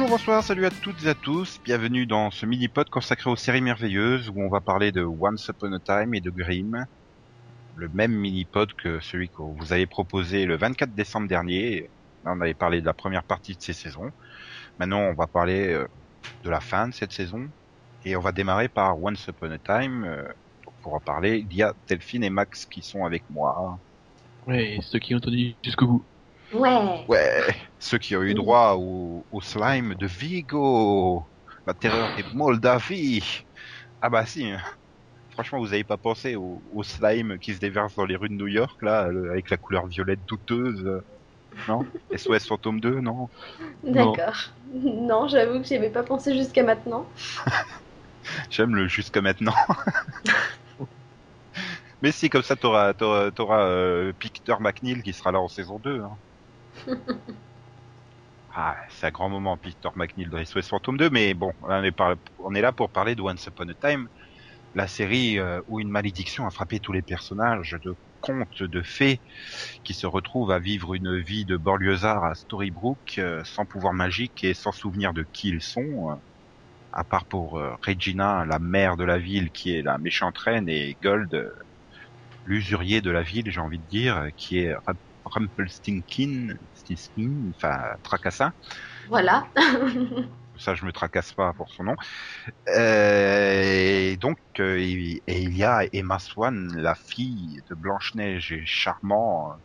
Bonjour, bonsoir, salut à toutes et à tous. Bienvenue dans ce mini-pod consacré aux séries merveilleuses où on va parler de Once Upon a Time et de Grimm. Le même mini-pod que celui que vous avez proposé le 24 décembre dernier. Là, on avait parlé de la première partie de ces saisons. Maintenant, on va parler euh, de la fin de cette saison. Et on va démarrer par Once Upon a Time. Euh, Pour en parler, il y a Delphine et Max qui sont avec moi. Ouais, ceux qui ont tenu jusqu'au bout. Ouais. Ouais, ceux qui ont eu droit au, au slime de Vigo, la terreur des Moldavie. Ah bah si, franchement vous avez pas pensé au, au slime qui se déverse dans les rues de New York là, le- avec la couleur violette douteuse, euh, non? SOS Fantôme 2, non? D'accord. Non, j'avoue que j'y avais pas pensé jusqu'à maintenant. J'aime le jusqu'à maintenant. Mais si, comme ça t'auras t'auras, t'auras euh, Peter McNeil qui sera là en saison 2. Hein. ah, c'est un grand moment Peter McNeil dans SOS Fantôme 2, mais bon, on est, là pour parler de Once Upon a Time, la série euh, où une malédiction a frappé tous les personnages de contes de fées qui se retrouvent à vivre une vie de banlieusard à Storybrooke euh, sans pouvoir magique et sans souvenir de qui ils sont. euh, à part pour Regina, la mère de la ville, qui est la méchante reine, et Gold, l'usurier de la ville, j'ai envie de dire, qui est Rum- Enfin Tracassin. Voilà. Ça, je me tracasse pas pour son nom. Euh, et donc, euh, il- et il y a Emma Swan, la fille de Blanche-Neige et charmant, euh,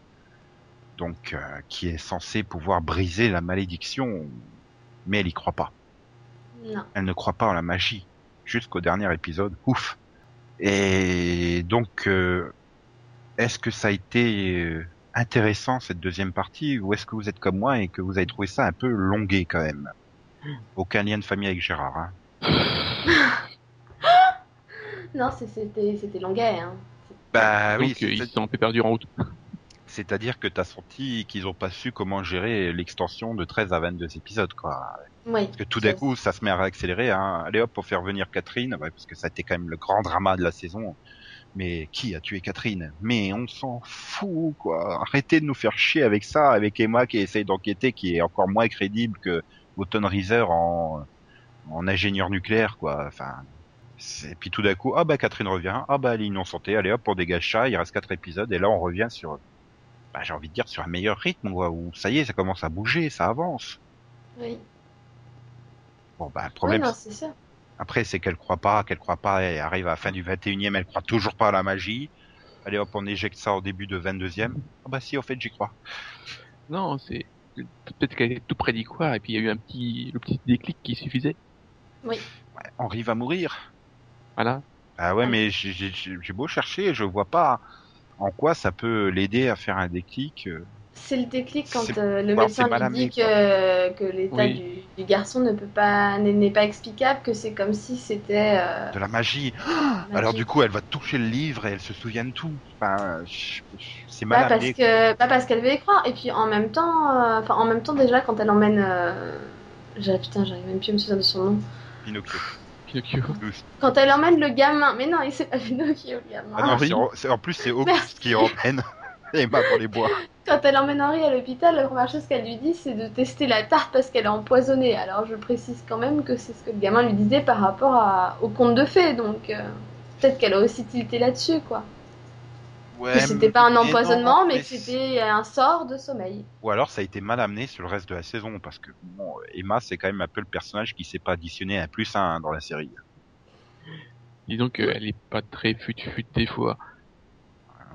donc euh, qui est censée pouvoir briser la malédiction, mais elle y croit pas. non. Elle ne croit pas en la magie jusqu'au dernier épisode. Ouf. Et donc, est-ce que ça a été intéressant cette deuxième partie, ou est-ce que vous êtes comme moi et que vous avez trouvé ça un peu longué quand même Aucun lien de famille avec Gérard. Hein. Non, c'était c'était longuet. Hein. Bah oui, Donc euh, ils c'est- se sont un peu perdus en route. c'est-à-dire que t'as senti qu'ils ont pas su comment gérer l'extension de 13 à 22 épisodes, quoi. Oui. Parce que tout d'un coup, ça se met à réaccélérer. Hein. Allez hop, pour faire venir Catherine, ouais, parce que ça a été quand même le grand drama de la saison. Mais qui a tué Catherine? Mais on s'en fout, quoi. Arrêtez de nous faire chier avec ça, avec Emma qui essaye d'enquêter, qui est encore moins crédible que Autumn Reeser en, en ingénieur nucléaire, quoi. Enfin, et puis tout d'un coup, ah bah Catherine revient, ah bah elle est innocentée, allez hop, on dégage ça, il reste quatre épisodes, et là on revient sur, bah, j'ai envie de dire, sur un meilleur rythme, quoi, où ça y est, ça commence à bouger, ça avance. Oui. Bon bah le Oui, problème, non, c'est ça. Après, c'est qu'elle croit pas, qu'elle croit pas, et arrive à la fin du 21e, elle croit toujours pas à la magie. Allez hop, on éjecte ça au début de 22e. Ah bah si, au fait, j'y crois. Non, c'est peut-être qu'elle était tout près d'y croire et puis il y a eu un petit le petit déclic qui suffisait. Ouais, Henri va mourir. Voilà. Ah ouais, mais j'ai- j'ai j'ai beau chercher, je vois pas en quoi ça peut l'aider à faire un déclic. C'est le déclic quand euh, le médecin lui dit que, que l'état Oui. du, du garçon ne peut pas n'est pas explicable, que c'est comme si c'était. euh, De la magie. magique. Alors du coup, elle va toucher le livre et elle se souvient de tout. Enfin, c'est Pas parce que pas parce qu'elle veut y croire. Et puis en même temps, euh, enfin en même temps déjà quand elle emmène. Euh... j'ai- Putain, j'arrive même plus à me souvenir de son nom. Pinocchio. Pinocchio. Quand elle emmène le gamin, mais non, il s'est pas Pinocchio le gamin. Ah non, en plus, c'est Auguste qui emmène Emma pour les bois. Quand elle emmène Henri à l'hôpital, la première chose qu'elle lui dit, c'est de tester la tarte parce qu'elle est empoisonnée. Alors je précise quand même que c'est ce que le gamin lui disait par rapport à... au conte de fées, donc euh, peut-être qu'elle a aussi tilté là-dessus, quoi. Ouais, que c'était pas un mais empoisonnement, non, mais mais que c'était un sort de sommeil. Ou alors ça a été mal amené sur le reste de la saison, parce que bon, Emma c'est quand même un peu le personnage qui s'est pas additionné un plus un dans la série. Disons qu'elle est pas très fut-fut des fois.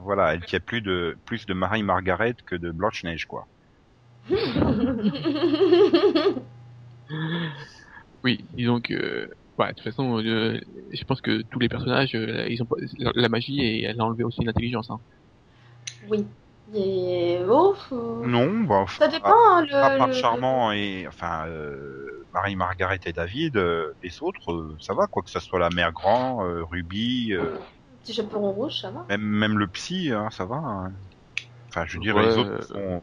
Voilà, elle qui a plus de plus de Marie Margaret que de Blanche Neige quoi. Oui, disons que ouais, de toute façon, euh, je pense que tous les personnages, euh, ils ont la, la magie et elle a enlevé aussi l'intelligence. Hein. oui. Et ouf. euh, Non, bah, Ça dépend. hein, le, à, part le- Charmant et enfin euh, Marie Margaret et David, euh, les autres euh, ça va quoi que ça soit la mère grand, euh, Ruby, euh, Petit chaperon rouge, ça va. même même le psy, hein, ça va. hein. Enfin, je veux dire Ouais, les autres euh, sont...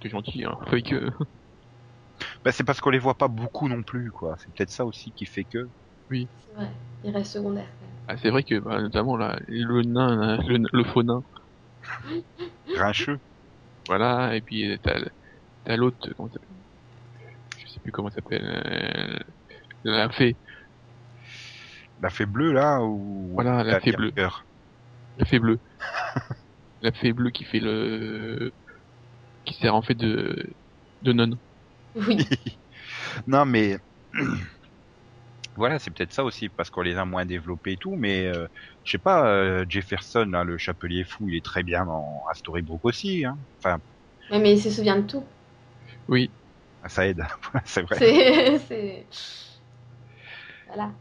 T'es gentil, hein. Fait que bah, c'est parce qu'on les voit pas beaucoup non plus quoi. C'est peut-être ça aussi qui fait que. C'est vrai. Il reste secondaire. ah, c'est vrai que bah, notamment là, le nain, là, le, le faux nain, Grincheux. voilà, et puis euh, t'as t'as l'autre, comment ça s'appelle Je sais plus comment elle s'appelle, euh, la fée, La fée bleue là ou Voilà, la fée bleue. cœur la fée bleue, la fée bleue qui fait le, qui sert en fait de, de nonne. Oui. Non mais voilà, c'est peut-être ça aussi parce qu'on les a moins développés et tout, mais euh, je sais pas, euh, Jefferson, là, le chapelier fou, il est très bien dans à Storybrooke aussi. Hein. Enfin, Ouais, mais il se souvient de tout. Oui, ça aide, c'est vrai. C'est- Voilà.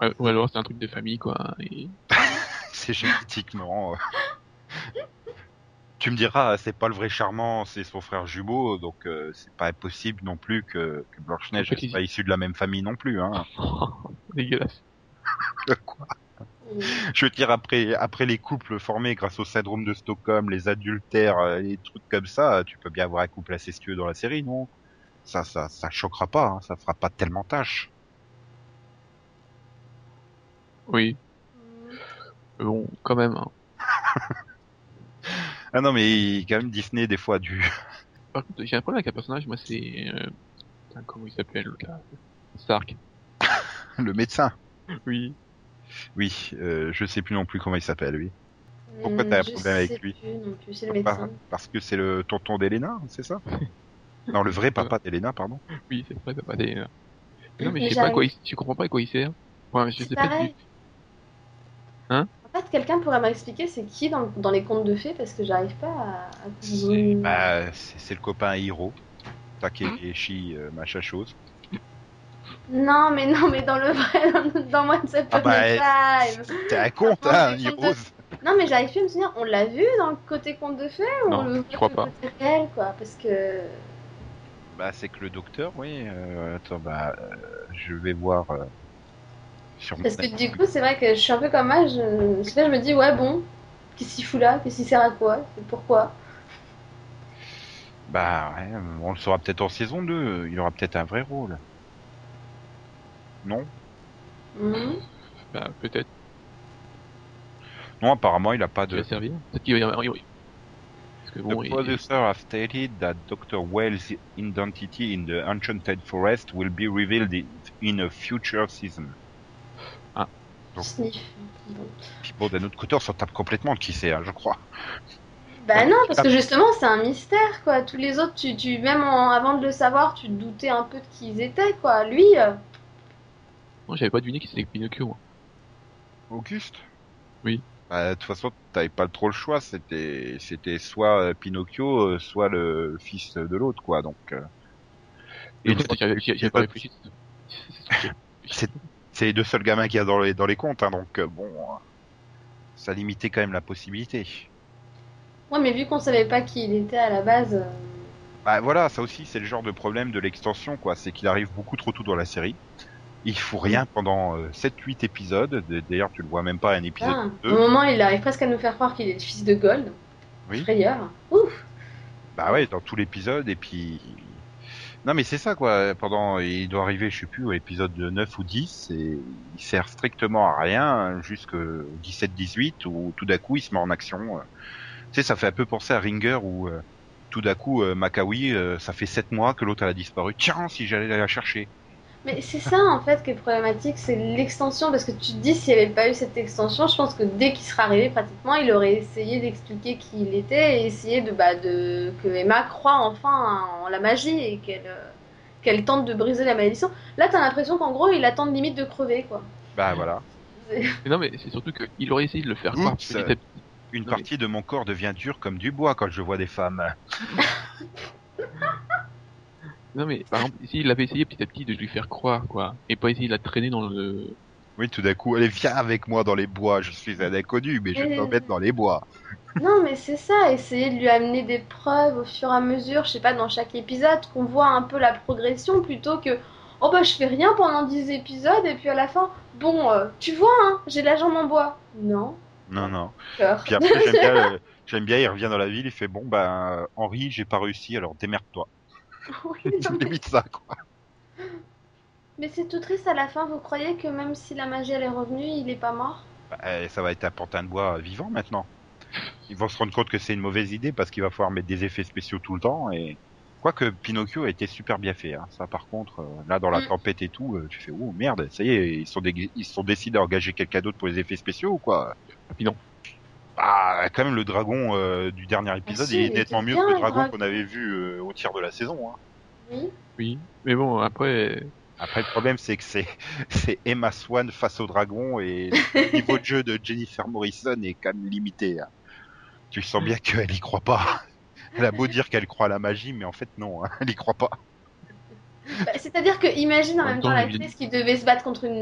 Ouais, ou alors c'est un truc de famille quoi. Et... C'est génétiquement. euh. tu me diras, c'est pas le vrai charmant, c'est son frère jumeau, donc euh, c'est pas impossible non plus que, que Blanche-Neige soit pas issue de la même famille non plus. Hein. Dégueulasse. Quoi? Je veux dire, après, après les couples formés grâce au syndrome de Stockholm, les adultères, euh, les trucs comme ça, tu peux bien avoir un couple incestueux dans la série, non? Ça, ça, ça choquera pas, hein, ça fera pas tellement tâche. Oui, mais bon, quand même. hein. Ah non, mais quand même Disney des fois a dû. Par contre, j'ai un problème avec un personnage, moi c'est, euh... comment il s'appelle le gars? Stark. Le médecin. Oui. Oui, euh, je sais plus non plus comment il s'appelle, lui. Pourquoi t'as un Je problème avec sais lui? plus non plus, c'est le Par- médecin. parce que c'est le tonton d'Elena, c'est ça? Non, le vrai papa d'Elena, pardon. Oui, c'est vrai, t'as pas des. Mais non, mais, Mais je sais pas à quoi il... je comprends pas à quoi il sert? Ouais, je sais pas pareil. du- Hein En fait, quelqu'un pourrait m'expliquer c'est qui dans, dans les contes de fées parce que j'arrive pas à. à... Bah, c'est le copain Hiro. Takeshi, euh, machin chose. Non, mais non, mais dans le vrai, dans, Once Upon Ah bah, Time. T'es un Non, hein, Hiro. compte Non, mais j'arrive plus à me souvenir, on l'a vu dans le côté conte de fées ou Non, on le je crois pas. côté réel, quoi Parce que. Bah, c'est que le docteur, oui. Euh, attends, bah, euh, je vais voir. Euh, sur Parce que du coup, c'est vrai que je suis un peu comme moi, je, je, pas, je me dis, ouais, bon, qu'est-ce qu'il fout là? Qu'est-ce qu'il sert à quoi? Pourquoi? Bah, ouais, on le saura peut-être en saison 2. Il aura peut-être un vrai rôle. Non? Mhm. Bah, peut-être Non, apparemment, il a pas de. va servir. Peut-être qu'il va y avoir. oui. Parce que The bon, il- producer have stated that Dr. Wells' identity in the Enchanted Forest will be revealed in a future season. Donc- Sniff. Bon. Puis bon, d'un autre côté, on s'en tape complètement de qui c'est, hein, je crois. Bah non, parce que justement, c'est un mystère, quoi. Tous les autres, tu, tu même en- avant de le savoir, tu te doutais un peu de qui ils étaient, quoi. Lui, euh, non, j'avais pas deviné qu'il c'était Pinocchio. moi. Auguste? Oui. Bah, de toute façon, t'avais pas trop le choix. C'était, c'était soit euh, Pinocchio, euh, soit le fils de l'autre, quoi. Donc, euh, Et j'avais pas réfléchi. C'est- les deux seuls gamins qu'il y a dans les, dans les comptes, hein, donc euh, bon, euh, ça limitait quand même la possibilité. ouais, mais vu qu'on savait pas qui il était à la base, euh, Bah voilà, ça aussi c'est le genre de problème de l'extension quoi, c'est qu'il arrive beaucoup trop tôt dans la série. Il fout rien pendant 7-8 épisodes, d'ailleurs tu le vois même pas un épisode ah, au moment, il arrive presque à nous faire croire qu'il est le fils de Gold. Oui. Frayeur. Ouf. Bah ouais, dans tout l'épisode et puis... Non mais c'est ça quoi, pendant... Il doit arriver, je sais plus, à l'épisode 9 ou 10 et il sert strictement à rien jusqu'au 17-18 où tout d'un coup il se met en action. euh. Tu sais, ça fait un peu penser à Ringer où euh, tout d'un coup euh, Makawi, ça fait 7 mois que l'autre elle a disparu. Tiens, si j'allais la chercher. Mais c'est ça en fait qui est problématique, c'est l'extension. Parce que tu te dis, s'il n'y avait pas eu cette extension, je pense que dès qu'il serait arrivé pratiquement, il aurait essayé d'expliquer qui il était et essayé de, bah, de que Emma croit enfin en la magie et qu'elle euh, qu'elle tente de briser la malédiction. Là, t'as l'impression qu'en gros, il attend limite de crever quoi. Bah voilà. Non, mais c'est surtout qu'il aurait essayé de le faire croire Oups. petit à petit. Une Non, mais- partie de mon corps devient dure comme du bois quand je vois des femmes. Non, mais par exemple, s'il avait essayé petit à petit de lui faire croire, quoi, et pas essayer de la traîner dans le. Oui, tout d'un coup, allez, viens avec moi dans les bois. Je suis un inconnu, mais je vais Euh. t'emmène dans les bois. Non, mais c'est ça, essayer de lui amener des preuves au fur et à mesure, je sais pas, dans chaque épisode, qu'on voit un peu la progression plutôt que oh bah je fais rien pendant 10 épisodes et puis à la fin, bon, euh, tu vois, hein, j'ai la jambe en bois. Non, Non, non. Puis après, j'aime bien, j'aime bien, il revient dans la ville, il fait bon, ben, Henri, j'ai pas réussi, alors démerde-toi. Oui, Limite ça, quoi. mais c'est tout triste à la fin, vous croyez que même si la magie elle est revenue, il est pas mort? Bah, euh, ça va être un pantin de bois vivant maintenant. Ils vont se rendre compte que c'est une mauvaise idée parce qu'il va falloir mettre des effets spéciaux tout le temps et Quoique Pinocchio a été super bien fait, hein. ça par contre, euh, là dans la Mm. tempête et tout, euh, tu fais oh merde, ça y est, ils sont, ils sont décidés à engager quelqu'un d'autre pour les effets spéciaux ou quoi? Et puis non. Ah, quand même le dragon euh, du dernier épisode, si, il est nettement mieux que le dragon qu'on avait vu euh, au tiers de la saison. Hein. Oui. Oui. Mais bon, après, Après le problème c'est que c'est c'est Emma Swan face au dragon et le niveau de jeu de Jennifer Morrison est quand même limité. hein. Tu sens bien qu'elle y croit pas. Elle a beau dire qu'elle croit à la magie, mais en fait non, hein, elle y croit pas. Bah, C'est-à-dire que imagine en En même temps l'actrice qui devait se battre contre une,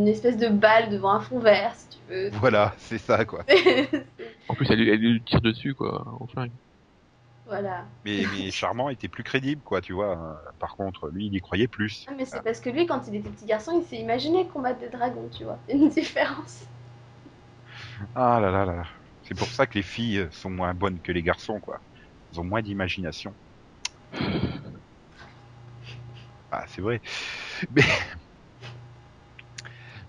une espèce de balle devant un fond vert, si tu veux. Voilà, c'est ça quoi. en plus, elle, elle lui tire dessus, quoi, au flingue. voilà. Mais, mais Charmant était plus crédible, quoi, tu vois. Par contre, lui, il y croyait plus. Ah, mais c'est parce que lui, quand il était petit garçon, il s'est imaginé combattre des dragons, tu vois. C'est une différence. Ah là là là. là. C'est pour ça que les filles sont moins bonnes que les garçons, quoi. Ils ont moins d'imagination. Ah, c'est vrai. Mais,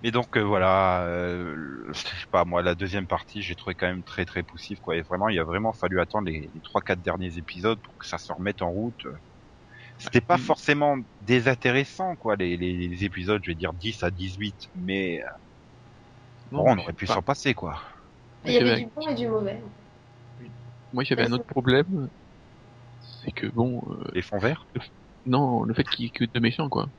mais donc euh, voilà, euh, je sais pas moi, la deuxième partie, j'ai trouvé quand même très très poussif, quoi. Et vraiment, il a vraiment fallu attendre les, les 3-4 derniers épisodes pour que ça se remette en route. C'était pas forcément désintéressant, quoi, les, les, les épisodes, je vais dire 10 à 18, mais euh, bon, on aurait pu s'en passer, quoi. Il y avait du bon et du mauvais. Moi, j'avais un autre problème. C'est que bon, euh, Les fonds verts non, le fait qu'il y ait que deux méchants, quoi.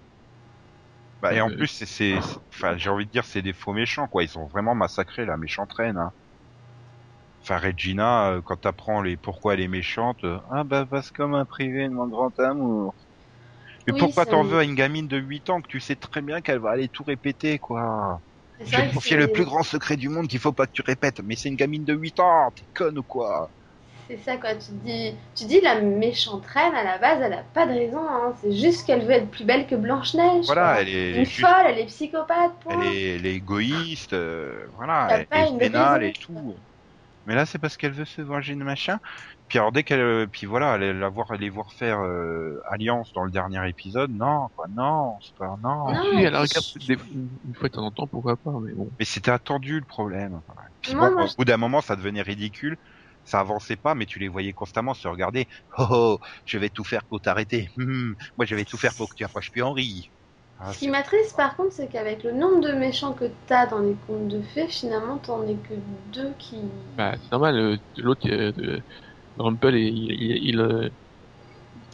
Bah, et en Euh, plus, c'est, enfin, j'ai envie de dire, c'est des faux méchants, quoi. Ils ont vraiment massacré la méchante reine, hein. Enfin, Regina, euh, quand t'apprends les pourquoi elle est méchante, euh, ah bah parce qu'on m'a privé de mon grand amour. Mais Oui, pourquoi t'en veux à une gamine de 8 ans que tu sais très bien qu'elle va aller tout répéter, quoi? C'est Je vais te confier le plus grand secret du monde qu'il faut pas que tu répètes, mais c'est une gamine de 8 ans, t'es conne ou quoi? C'est ça quoi, tu dis, tu dis la méchante reine à la base, elle a pas de raison, hein. c'est juste qu'elle veut être plus belle que Blanche-Neige. Voilà, quoi. elle est, elle Une est juste- folle, elle est psychopathe, point. elle est, elle est égoïste, euh, voilà, elle pas est raison, et tout. Mais là, c'est parce qu'elle veut se venger de machin. Puis alors dès qu'elle, euh, puis voilà, elle la voir, aller voir faire euh, alliance dans le dernier épisode, non, quoi, non, c'est pas, non. Non, des- une fois de temps en temps, pourquoi pas, mais bon. Mais c'était attendu le problème. Puis Moi, bon, moi, au je- bout d'un moment, ça devenait ridicule. Ça avançait pas, mais tu les voyais constamment se regarder. Oh, oh je vais tout faire pour t'arrêter. Hum, moi, je vais tout faire pour que tu approches plus Henri. Ah, Ce qui m'attriste par contre, c'est qu'avec le nombre de méchants que t'as dans les contes de fées, finalement t'en es que deux qui. Bah, c'est normal, euh, l'autre, euh, de- Rumpel, il, il, il, euh,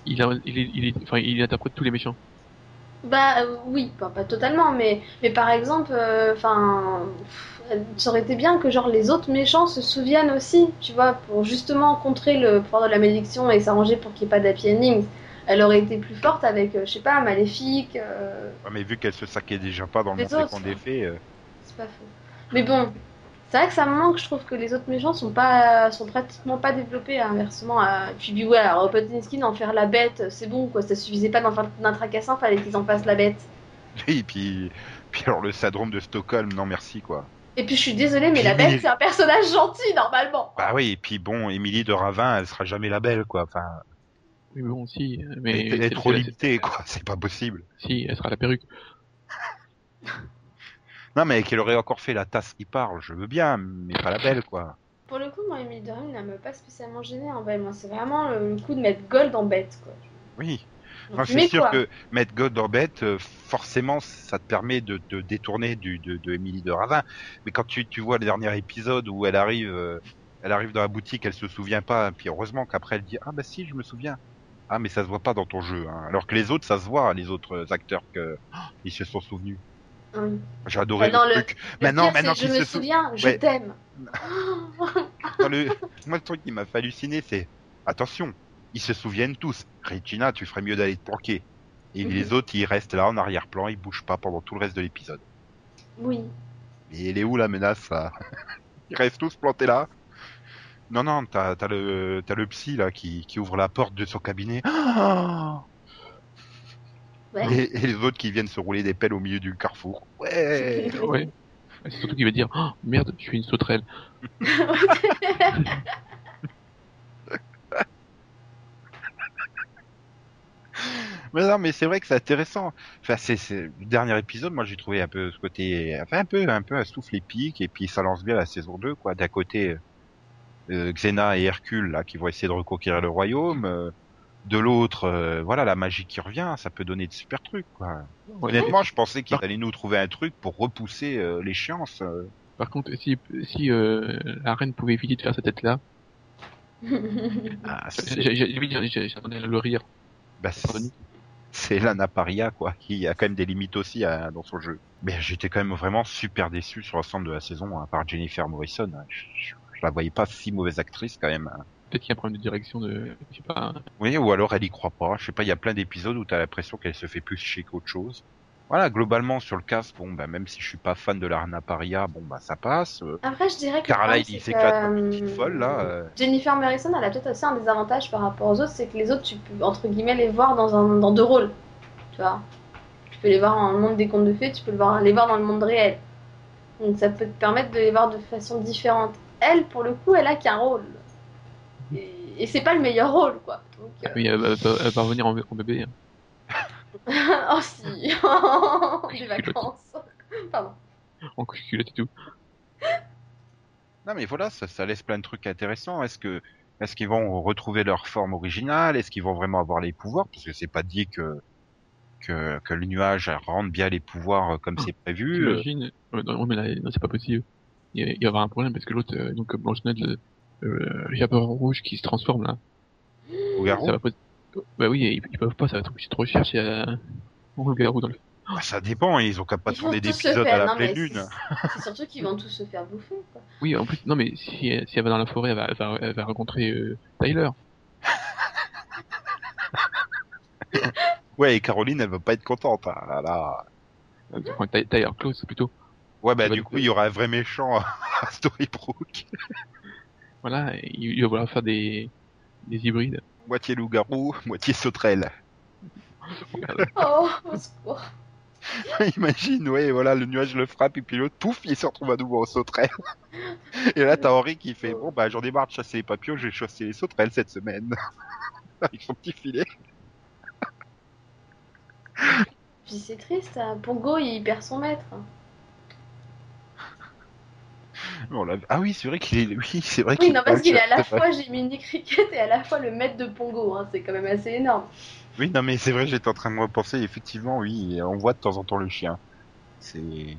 il, il, est- il, est- enfin, il interprète tous les méchants. Bah euh, oui, pas, pas totalement, mais, mais par exemple, enfin, ça aurait été bien que genre les autres méchants se souviennent aussi, tu vois, pour justement contrer le pouvoir de la malédiction et s'arranger pour qu'il n'y ait pas d'happy endings. Elle aurait été plus forte avec, euh, je sais pas, Maléfique, euh, Ouais, mais vu qu'elle se saquait déjà pas dans le monde des fées, euh, c'est pas faux. Mais bon, c'est vrai que ça me manque, je trouve que les autres méchants sont pas, sont pratiquement pas développés, hein, inversement. À... Puis ouais, alors Ropotinski d'en faire la bête, c'est bon quoi, ça suffisait pas d'en faire d'un tracassin, fallait qu'ils en fassent la bête. et puis, puis alors le syndrome de Stockholm, non merci quoi. Et puis je suis désolée, mais la bête c'est un personnage gentil normalement. Bah oui, et puis bon, Émilie de Ravin, elle sera jamais la belle quoi. Enfin, Oui, mais bon, si, mais. elle est trop limitée quoi, c'est pas possible. Si, elle sera la perruque. Non mais qu'elle aurait encore fait la tasse qui parle, je veux bien, mais pas la belle quoi. Pour le coup, moi, Emily Doran ne m'a pas spécialement gênée en belle. Moi, c'est vraiment le, le coup de mettre Gold en bête, quoi. Oui. C'est mets sûr quoi que mettre God bête, euh, forcément, ça te permet de te détourner du, de, de Émilie de Ravin. Mais quand tu, tu vois le dernier épisode où elle arrive, euh, elle arrive dans la boutique, elle se souvient pas, puis heureusement qu'après elle dit ah bah si, je me souviens. Ah mais ça se voit pas dans ton jeu. Hein. Alors que les autres, ça se voit, les autres acteurs que oh, ils se sont souvenus. Oui. J'ai adoré Bah, le le- truc. Le Maintenant, pire, maintenant je me se souviens, je Ouais. t'aime. Le... Moi, le truc qui m'a fait halluciner, c'est attention, ils se souviennent tous. Regina, tu ferais mieux d'aller te planquer. Et Mhm. les autres, ils restent là en arrière-plan, ils bougent pas pendant tout le reste de l'épisode. Oui. Mais elle est où la menace là Ils restent tous plantés là Non, non, t'as as le, t'as le psy là qui, qui ouvre la porte de son cabinet. Ah Ouais. et, et les autres qui viennent se rouler des pelles au milieu du carrefour. Ouais Ouais. C'est surtout qu'il va dire, oh, merde, je suis une sauterelle. Mais non, mais c'est vrai que c'est intéressant. Enfin, c'est, c'est... le dernier épisode, moi j'ai trouvé un peu ce côté, enfin un peu, un peu un souffle épique, et puis ça lance bien la saison 2, quoi. D'un côté, euh, Xena et Hercule, là, qui vont essayer de reconquérir le royaume. euh, de l'autre, euh, voilà, la magie qui revient, ça peut donner de super trucs, quoi. Honnêtement, je pensais qu'ils Par- allaient nous trouver un truc pour repousser euh, l'échéance. euh. Par contre, si, si euh, la reine pouvait éviter de faire cette tête-là, Ah, c'est j'ai- j'ai- j'ai- j'ai- j'attendais le rire. bah, c'est- Lana Paria, quoi, qui a quand même des limites aussi à- dans son jeu. Mais j'étais quand même vraiment super déçu sur l'ensemble de la saison, à part Jennifer Morrison. Je, je- je la voyais pas si mauvaise actrice quand même. Peut-être qu'il y a un problème de direction de, je sais pas, hein. Oui, ou alors elle y croit pas. Je sais pas, il y a plein d'épisodes où t'as l'impression qu'elle se fait plus chier qu'autre chose. Voilà, globalement sur le cast, bon, bah même si je suis pas fan de Lana Paria, bon bah ça passe. Euh, Après, je dirais que. il c'est s'éclate comme une petite euh, folle là. euh. Jennifer Morrison, elle a peut-être aussi un désavantage par rapport aux autres, c'est que les autres, tu peux, entre guillemets, les voir dans, un, dans deux rôles. Tu vois Tu peux les voir dans le monde des contes de fées, tu peux le voir, les voir dans le monde réel. Donc ça peut te permettre de les voir de façon différente. Elle, pour le coup, elle a qu'un rôle. Et, et c'est pas le meilleur rôle, quoi. Donc, euh, Oui, elle, va- elle revenir en, en bébé. hein. oh si Les vacances Pardon. En culotte et tout. Non mais voilà, ça, ça laisse plein de trucs intéressants. Est-ce que est-ce qu'ils vont retrouver leur forme originale? Est-ce qu'ils vont vraiment avoir les pouvoirs? Parce que c'est pas dit que que, que le nuage rende bien les pouvoirs euh, comme c'est prévu. Euh, J'imagine. Euh, non, mais là, non, c'est pas possible. Il, y a- il va y avoir un problème parce que l'autre, euh, donc Blanche-Neige, le, euh, le rouge qui se transforme là. au garou. Ça va pas... Bah oui, ils, ils peuvent pas, ça va être obligé de recherche. Il y a un loup-garou dans le. Bah, ça dépend. Ils ont qu'à pas Ils tourner d'épisodes faire- à la non, pleine lune. c'est- surtout qu'ils vont tous se faire bouffer, quoi. Oui, en plus, non mais si, elle- si elle va dans la forêt, elle va, elle va, elle va rencontrer euh, Tyler. Ouais, et Caroline, elle va pas être contente. Ah là là. Enfin, Ty- Tyler Close plutôt. Ouais, bah du coup, il y aura un vrai méchant à Storybrooke. Voilà, il, il va vouloir faire des, des hybrides. Moitié loup-garou, moitié sauterelle. Oh, au secours. Imagine, ouais, voilà, le nuage le frappe et puis l'autre, pouf, il se retrouve à nouveau en sauterelle. Et là, t'as Henri qui fait, bon, bah, j'en ai marre de chasser les papillons, je vais chasser les sauterelles cette semaine. Avec son petit filet. Puis c'est triste, hein. Pongo, il perd son maître. On ah oui, c'est vrai qu'il est, oui, c'est vrai Oui, qu'il non, parce qu'il est à la fois Jiminy Cricket et à la fois le maître de Pongo. Hein. C'est quand même assez énorme. Oui, non, mais c'est vrai, j'étais en train de me penser, effectivement, oui, on voit de temps en temps le chien. C'est...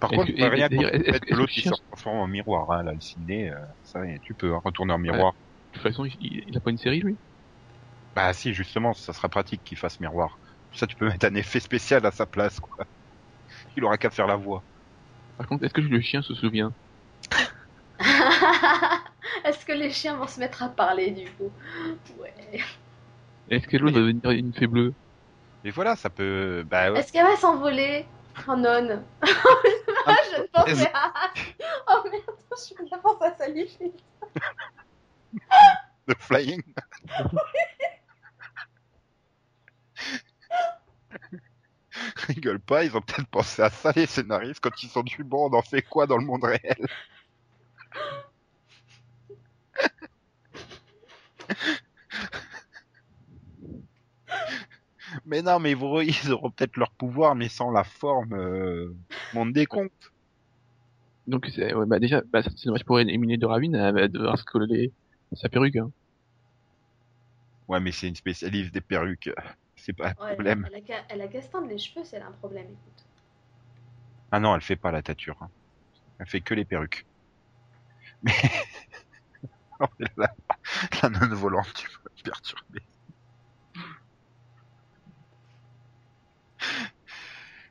Par Est-ce contre, que- et- rien contre le est-ce- fait est-ce que l'autre qui chien- se transforme en miroir, hein, là, le ciné, euh, ça, tu peux hein, retourner en miroir. De toute façon, il, il, il a pas une série lui? Bah si, justement, ça sera pratique qu'il fasse miroir. Ça, tu peux mettre un effet spécial à sa place, quoi. Il aura qu'à faire la voix. Par contre, est-ce que le chien se souvient? Est-ce que les chiens vont se mettre à parler du coup? Ouais. Est-ce que l'autre va devenir une fée bleue? Et voilà, ça peut... Bah ouais. Est-ce qu'elle va s'envoler Oh non Je pensais à... Oh merde, je me pense à Sally. The Flying. Rigole pas, ils ont peut-être pensé à ça les scénaristes quand ils sont du bon, on en fait quoi dans le monde réel? Mais non, mais vous, ils auront peut-être leur pouvoir, mais sans la forme euh, monde des contes. Donc, c'est, ouais, bah déjà, bah, c'est dommage pour éliminer de Ravine, elle va devoir se coller sa perruque. Hein. Ouais, mais c'est une spécialiste des perruques, c'est pas un problème. elle, a elle a les cheveux, c'est un problème, écoute. Ah non, elle fait pas la tâture. hein. Elle fait que les perruques. Mais Oh, la, la nonne volante, tu vas me perturber.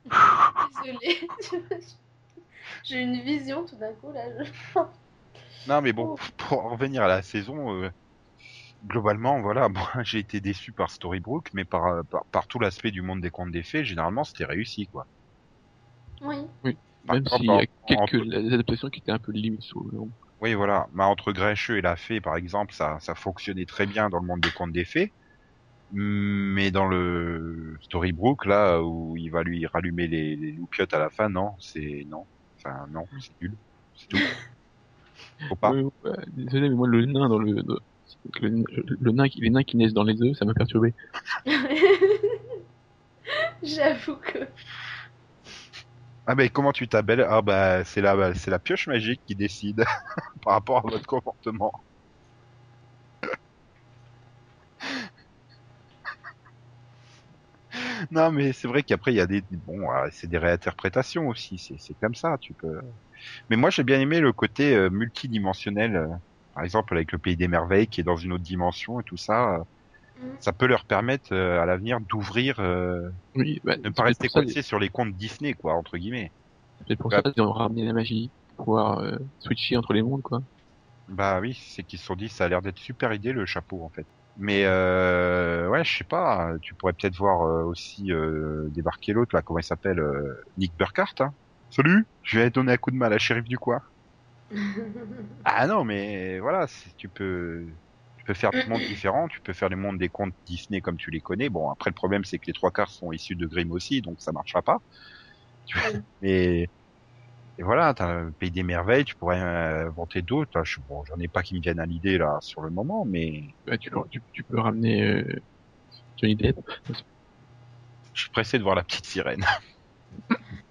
Désolée. J'ai une vision tout d'un coup là. je- Non, mais bon, Oh. pour en revenir à la saison, euh, globalement, voilà, moi j'ai été déçu par Storybrooke, mais par, euh, par, par tout l'aspect du monde des contes des fées, généralement c'était réussi, quoi. Oui. Par Même exemple, s'il y a quelques entre- adaptations qui étaient un peu limites sur le long. Oui, voilà. Bah, entre Grincheux et la fée, par exemple, ça, ça fonctionnait très bien dans le monde des contes des fées. Mais dans le Storybrooke, là, où il va lui rallumer les, les loupiottes à la fin, non, c'est non. Enfin, non, c'est nul. C'est tout. Faut pas. Ouais, désolé, mais moi, le nain dans le, le, nain les nains qui naissent dans les œufs, ça m'a perturbé. J'avoue que. Ah mais comment tu t'appelles? Ah bah c'est la c'est la pioche magique qui décide par rapport à votre comportement. non mais c'est vrai qu'après il y a des bon ah, c'est des réinterprétations aussi c'est comme ça tu peux. Mais moi j'ai bien aimé le côté euh, multidimensionnel euh, par exemple avec le pays des merveilles qui est dans une autre dimension et tout ça. euh, Mhm. Ça peut leur permettre euh, à l'avenir d'ouvrir, euh, Oui, bah, de ne pas rester coincé sur les comptes Disney, quoi, entre guillemets. C'est pour ça qu'ils ont ramené la magie, pour pouvoir euh, switcher entre les mondes, quoi. Bah oui, c'est qu'ils se sont dit ça a l'air d'être super idée le chapeau en fait. Mais euh, ouais, je sais pas, tu pourrais peut-être voir euh, aussi euh, débarquer l'autre là, comment il s'appelle, euh, Nick Burkhardt. Hein. Salut, je vais donner un coup de main à la shérif du coin. Ah non, mais voilà, tu peux, tu peux faire des mondes différents, tu peux faire les mondes des contes Disney comme tu les connais. Bon, après le problème c'est que les trois quarts sont issus de Grimm aussi, donc ça marchera pas. Tu vois, Oui. mais et voilà, t'as le pays des merveilles, tu pourrais euh, inventer d'autres. Je- Bon, j'en ai pas qui me viennent à l'idée là sur le moment, mais Bah, tu, peux- tu, tu peux ramener euh, Johnny Depp. je suis pressé de voir la petite sirène.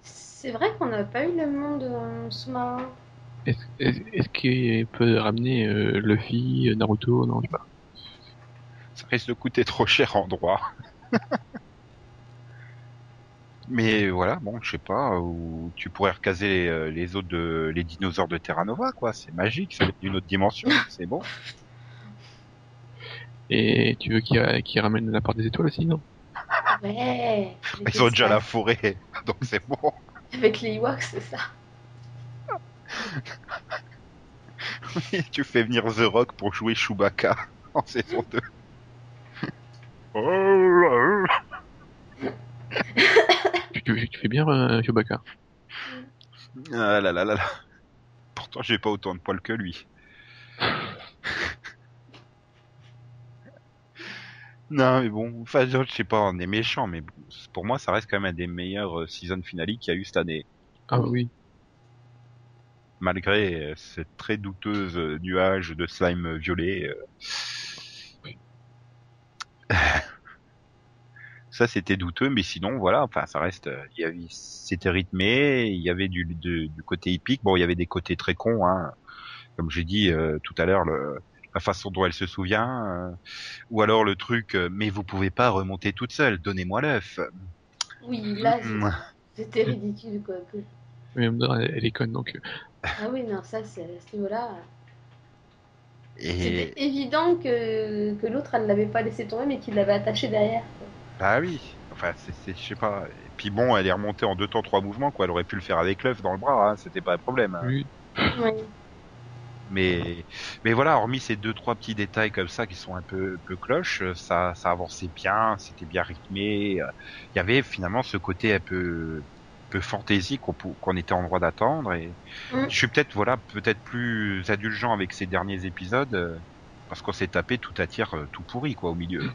C'est vrai qu'on n'a pas eu le monde euh, sous-marin. Est-ce est est-ce qu'il peut ramener euh, Luffy, Naruto Non, je sais pas. Ça risque de coûter trop cher en droit. Mais voilà, bon, je sais pas, ou tu pourrais recaser les, euh, les autres de, les dinosaures de Terra Nova, quoi. C'est magique, ça vient d'une autre dimension, c'est bon. Et tu veux qu'il qu'il ramène la part des étoiles aussi, non? Ouais. Ils ont déjà la forêt, donc c'est bon. Avec les Ewoks, c'est ça. Tu fais venir The Rock pour jouer Chewbacca en saison 2. Oh tu, tu, tu fais bien euh, Chewbacca. Ah là là là là. Pourtant, j'ai pas autant de poils que lui. non, mais bon, enfin, je sais pas, on est méchant, mais pour moi, ça reste quand même un des meilleurs euh, season finale qu'il y a eu cette année. Ah oui. Malgré euh, cette très douteuse euh, nuage de slime violet. euh. ça, c'était douteux, mais sinon, voilà, enfin, ça reste, il y avait, c'était rythmé, il y avait du, côté épique, bon, il y avait des côtés très cons, hein. Comme j'ai dit euh, tout à l'heure, le, la façon dont elle se souvient, euh, ou alors le truc, euh, mais vous pouvez pas remonter toute seule, donnez-moi l'œuf. Oui, là, c'est- Mm. c'était ridicule, quoi. Mais elle, elle est conne, donc... euh, Ah oui, non, ça, c'est à ce niveau-là. Et C'était évident que, que l'autre, elle l'avait pas laissé tomber, mais qu'il l'avait attaché derrière. quoi. bah oui, enfin, c'est, je sais pas. Et puis bon, elle est remontée en deux temps trois mouvements, quoi. Elle aurait pu le faire avec l'œuf dans le bras, hein, c'était pas un problème. hein. oui. Oui. Mais, mais voilà, hormis ces deux trois petits détails comme ça qui sont un peu, peu cloches, euh, ça, ça avançait bien, c'était bien rythmé. Il y avait finalement ce côté un peu, peu fantaisie qu'on, était en droit d'attendre. Et Mm. je suis peut-être voilà, peut-être plus indulgent avec ces derniers épisodes euh, parce qu'on s'est tapé tout à tiers euh, tout pourri quoi au milieu.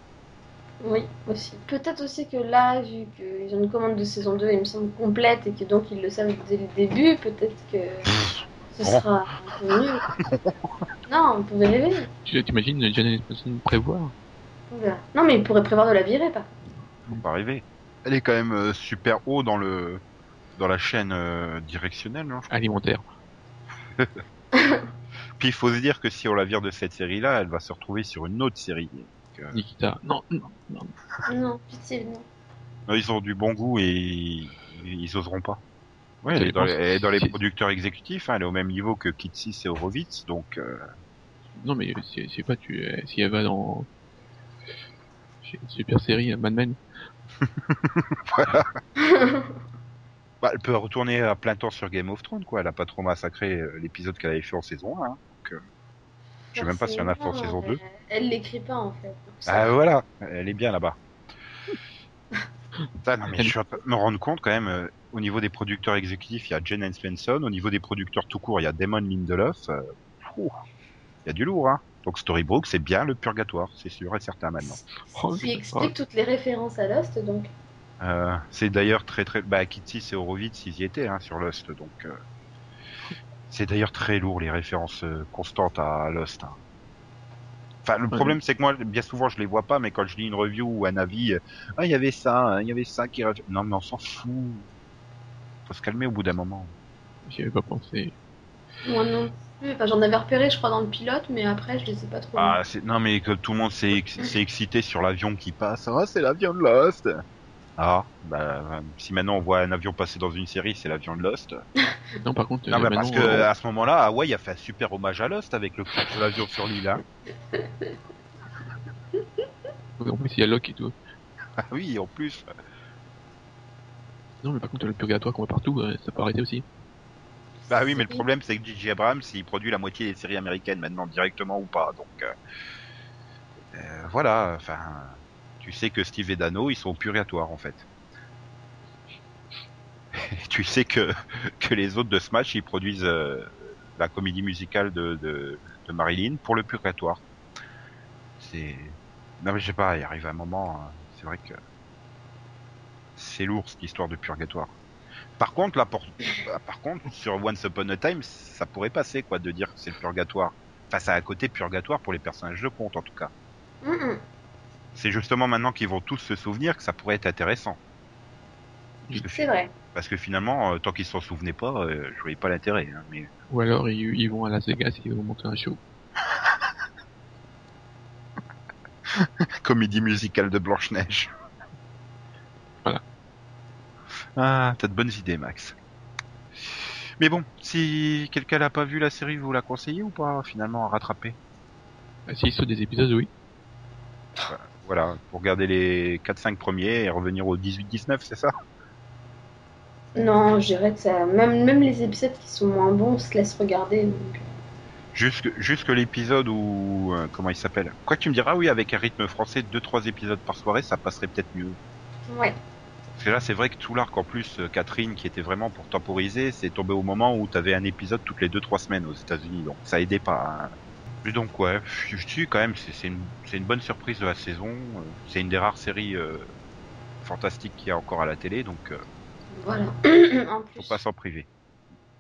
Oui, aussi. Peut-être aussi que là, vu qu'ils ont une commande de saison 2, il me semble complète, et que donc ils le savent dès le début, peut-être que ce bon. sera mieux. non, on pouvait rêver. Tu t'imagines Janet Mason prévoir? Non, mais ils pourraient prévoir de la virer, pas. Faut pas rêver. Elle est quand même euh, super haut dans le dans la chaîne euh, directionnelle. Non je crois. alimentaire. Puis il faut se dire que si on la vire de cette série-là, elle va se retrouver sur une autre série. Donc, euh, Nikita. Non, non, non. Non, pitié, non. non, ils ont du bon goût et ils, ils oseront pas. Ouais, elle est dans les, elle est dans les si- producteurs exécutifs, hein, elle est au même niveau que Kitsis et Horowitz, donc euh, Non, mais c'est pas tu euh, si elle va dans une super série Mad Men. bah, elle peut retourner à plein temps sur Game of Thrones, quoi. Elle a pas trop massacré euh, l'épisode qu'elle avait fait en saison 1. Hein. Donc, euh, je sais même pas si on a fait en saison 2. Elle, l'écrit pas, en fait. ça- Ah voilà, elle est bien là-bas. Putain, non, mais je suis en train de me rendre compte quand même, euh, au niveau des producteurs exécutifs, il y a Jen Svensson, au niveau des producteurs tout court, il y a Damon Lindelof. euh, il y a du lourd, hein. Donc Storybrooke, c'est bien le purgatoire, c'est sûr et certain maintenant. Ce qui explique toutes les références à Lost, donc. Euh, c'est d'ailleurs très très... Bah, Kitsis et Horowitz, ils y étaient hein, sur Lost, donc... euh, C'est d'ailleurs très lourd, les références euh, constantes à Lost. hein. Enfin, le problème, c'est que moi, bien souvent, je les vois pas, mais quand je lis une review ou un avis, ah, il y avait ça, hein, il y avait ça qui... Non, mais on s'en fout. Faut se calmer au bout d'un moment. J'y avais pas pensé. Moi non plus. Enfin, j'en avais repéré, je crois, dans le pilote, mais après, je les ai pas trop. Ah. Non, mais que tout le monde s'est ex- s'est excité sur l'avion qui passe. Ah, c'est l'avion de Lost Ah, bah, si maintenant on voit un avion passer dans une série, c'est l'avion de Lost. Non, par contre, Non, maintenant, parce que à ce moment-là, Hawaii a fait un super hommage à Lost avec le coup de l'avion sur l'île. Hein. en plus, il y a Locke et tout. Ah oui, en plus. Non, mais par contre, le purgatoire qu'on voit partout, euh, ça peut arrêter aussi. Bah oui, mais le problème c'est que J.J. Abrams, il produit la moitié des séries américaines maintenant directement ou pas. Donc euh, euh, voilà, enfin, tu sais que Steve et Dano, ils sont au purgatoire en fait. tu sais que les autres de Smash, ils produisent euh, la comédie musicale de, Marilyn pour le purgatoire. C'est non mais je sais pas, il arrive un moment, euh, c'est vrai que c'est lourd cette histoire de purgatoire. Bah, par contre, sur Once Upon a Time, ça pourrait passer, quoi, de dire que c'est le purgatoire. Enfin, ça a un côté purgatoire pour les personnages de conte, en tout cas. C'est justement maintenant qu'ils vont tous se souvenir que ça pourrait être intéressant. Parce que, C'est vrai. parce que finalement, euh, tant qu'ils s'en souvenaient pas, euh, je voyais pas l'intérêt. hein, mais Ou alors, ils, ils vont à Las Vegas et ils vont monter un show. comédie musicale de Blanche Neige. Voilà. Ah, t'as de bonnes idées, Max. Mais bon, si quelqu'un n'a pas vu la série, vous la conseillez ou pas finalement à rattraper? Ah, S'ils sautent des épisodes, oui. Voilà, pour regarder les 4-5 premiers et revenir au 18-19, c'est ça? Non, je dirais que ça. Même, même les épisodes qui sont moins bons se laissent regarder. donc. Jusque, jusque l'épisode où... euh, comment il s'appelle? Quoi que tu me diras, oui, avec un rythme français, 2-3 épisodes par soirée, ça passerait peut-être mieux. Ouais. Parce que là, c'est vrai que tout l'arc, en plus, euh, Catherine, qui était vraiment pour temporiser, c'est tombé au moment où t'avais un épisode toutes les 2-3 semaines aux États-Unis, donc ça aidait pas. hein. Mais donc, ouais, je suis quand même, c'est c'est une, c'est une bonne surprise de la saison. euh, C'est une des rares séries euh, fantastiques qu'il y a encore à la télé, donc euh, Voilà. en faut plus. pas s'en priver.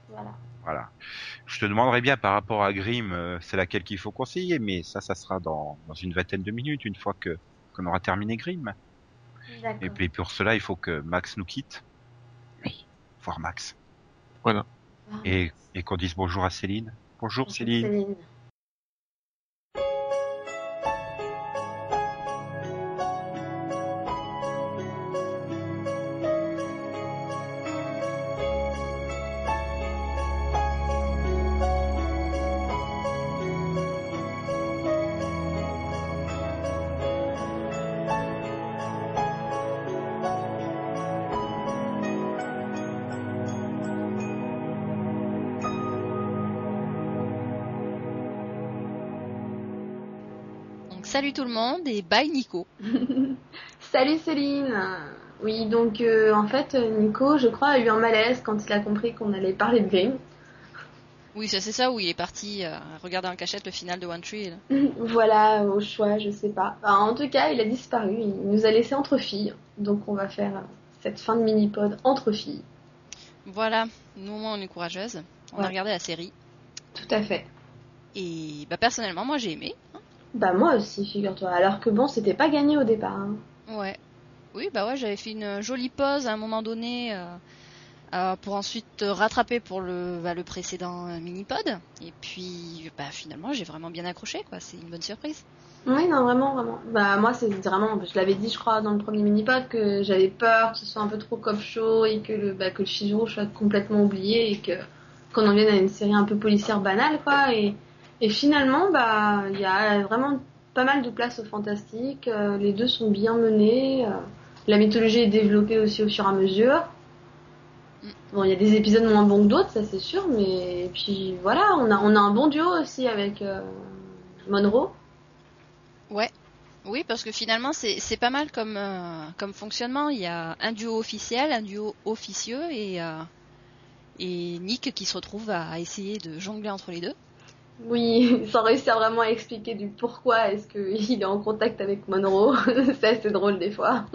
Voilà. Voilà. Je te demanderais bien par rapport à Grimm, euh, c'est laquelle qu'il faut conseiller, mais ça, ça sera dans, dans une vingtaine de minutes, une fois que qu'on aura terminé Grimm. Et puis pour cela, il faut que Max nous quitte. Oui. Voir Max. Ah, Et, et qu'on dise bonjour à Céline. Bonjour Céline. Céline. Salut tout le monde et bye Nico. Salut Céline. Oui, donc euh, en fait, Nico, je crois, a eu un malaise quand il a compris qu'on allait parler de Grimm. Oui, ça c'est ça où il est parti euh, regarder en cachette le final de One Tree. là. voilà, au choix, je sais pas. Enfin, en tout cas, il a disparu. Il nous a laissé entre filles. Donc on va faire cette fin de mini-pod entre filles. Voilà, nous au moins on est courageuse. On Ouais. a regardé la série Tout à fait. et bah personnellement moi j'ai aimé. Bah moi aussi, figure-toi. Alors que bon, c'était pas gagné au départ. hein. Ouais. Oui, bah ouais, j'avais fait une jolie pause à un moment donné euh, euh, pour ensuite euh, rattraper pour le, bah, le précédent euh, mini-pod. Et puis, bah finalement, j'ai vraiment bien accroché, quoi. C'est une bonne surprise. Oui, non, vraiment, vraiment. Bah moi, c'est vraiment, je l'avais dit, je crois, dans le premier mini-pod, que j'avais peur que ce soit un peu trop cop show et que le, bah, que le Shizuru soit complètement oublié et que qu'on en vienne à une série un peu policière banale, quoi. Et, et finalement, bah, il y a vraiment pas mal de place au fantastique. euh, les deux sont bien menés. euh, la mythologie est développée aussi au fur et à mesure. Mm. Bon, il y a des épisodes moins bons que d'autres, ça c'est sûr, mais et puis voilà, on a, on a un bon duo aussi avec euh, Monroe. Ouais. Oui, parce que finalement, c'est pas mal comme, comme fonctionnement. Il y a un duo officiel, un duo officieux et, et Nick qui se retrouve à essayer de jongler entre les deux. Oui, sans réussir vraiment à expliquer du pourquoi est-ce qu'il est en contact avec Monroe. c'est assez drôle des fois.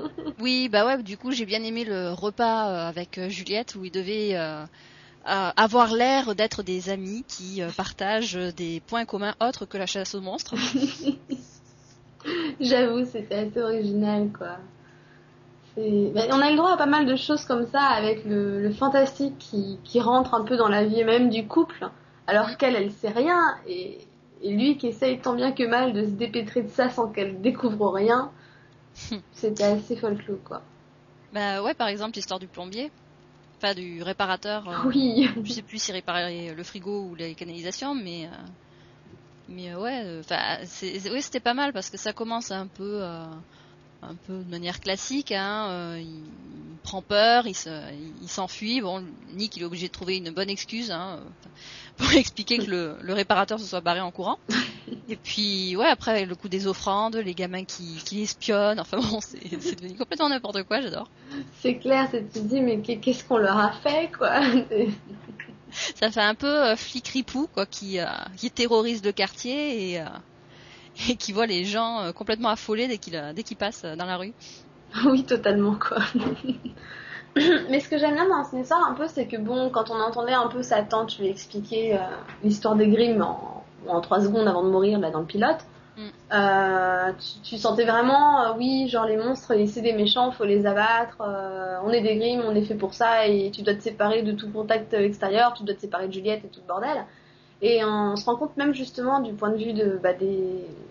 Oui, bah ouais, du coup, j'ai bien aimé le repas euh, avec euh, Juliette où ils devaient euh, avoir l'air d'être des amis qui partagent des points communs autres que la chasse aux monstres. J'avoue, c'était assez original, quoi. Ben, on a le droit à pas mal de choses comme ça avec le, le fantastique qui, qui rentre un peu dans la vie même du couple, alors qu'elle, elle sait rien, et, et lui qui essaye tant bien que mal de se dépêtrer de ça sans qu'elle découvre rien. C'était assez folklore, quoi. Bah ouais, par exemple l'histoire du plombier, enfin du réparateur. euh, Oui. je sais plus s'il réparait le frigo ou les canalisations, mais euh, mais euh, ouais, euh, enfin c'était pas mal parce que ça commence un peu euh, un peu de manière classique. Hein, euh, il, il prend peur, il se il s'enfuit. Bon, Nick il est obligé de trouver une bonne excuse hein, euh, pour expliquer que le, le réparateur se soit barré en courant. Et puis ouais après le coup des offrandes, les gamins qui qui espionnent. Enfin bon c'est c'est devenu complètement n'importe quoi. J'adore. C'est clair, c'est tu te dis mais qu'est- qu'est-ce qu'on leur a fait quoi? Ça fait un peu euh, flic ripou quoi, qui euh, qui terrorise le quartier et euh, et qui voit les gens euh, complètement affolés dès qu'il euh, dès qu'ils passent euh, dans la rue. Oui, totalement quoi. Mais ce que j'aime bien dans cette histoire un peu, c'est que bon, quand on entendait un peu sa tante lui expliquer euh, l'histoire des Grimm en, en 3 secondes avant de mourir là dans le pilote, Mm. euh, tu, tu sentais vraiment, euh, oui, genre les monstres, c'est des méchants, faut les abattre, on est des Grimm, on est fait pour ça et tu dois te séparer de tout contact extérieur, tu dois te séparer de Juliette et tout le bordel. Et on se rend compte même justement du point de vue de, bah, des,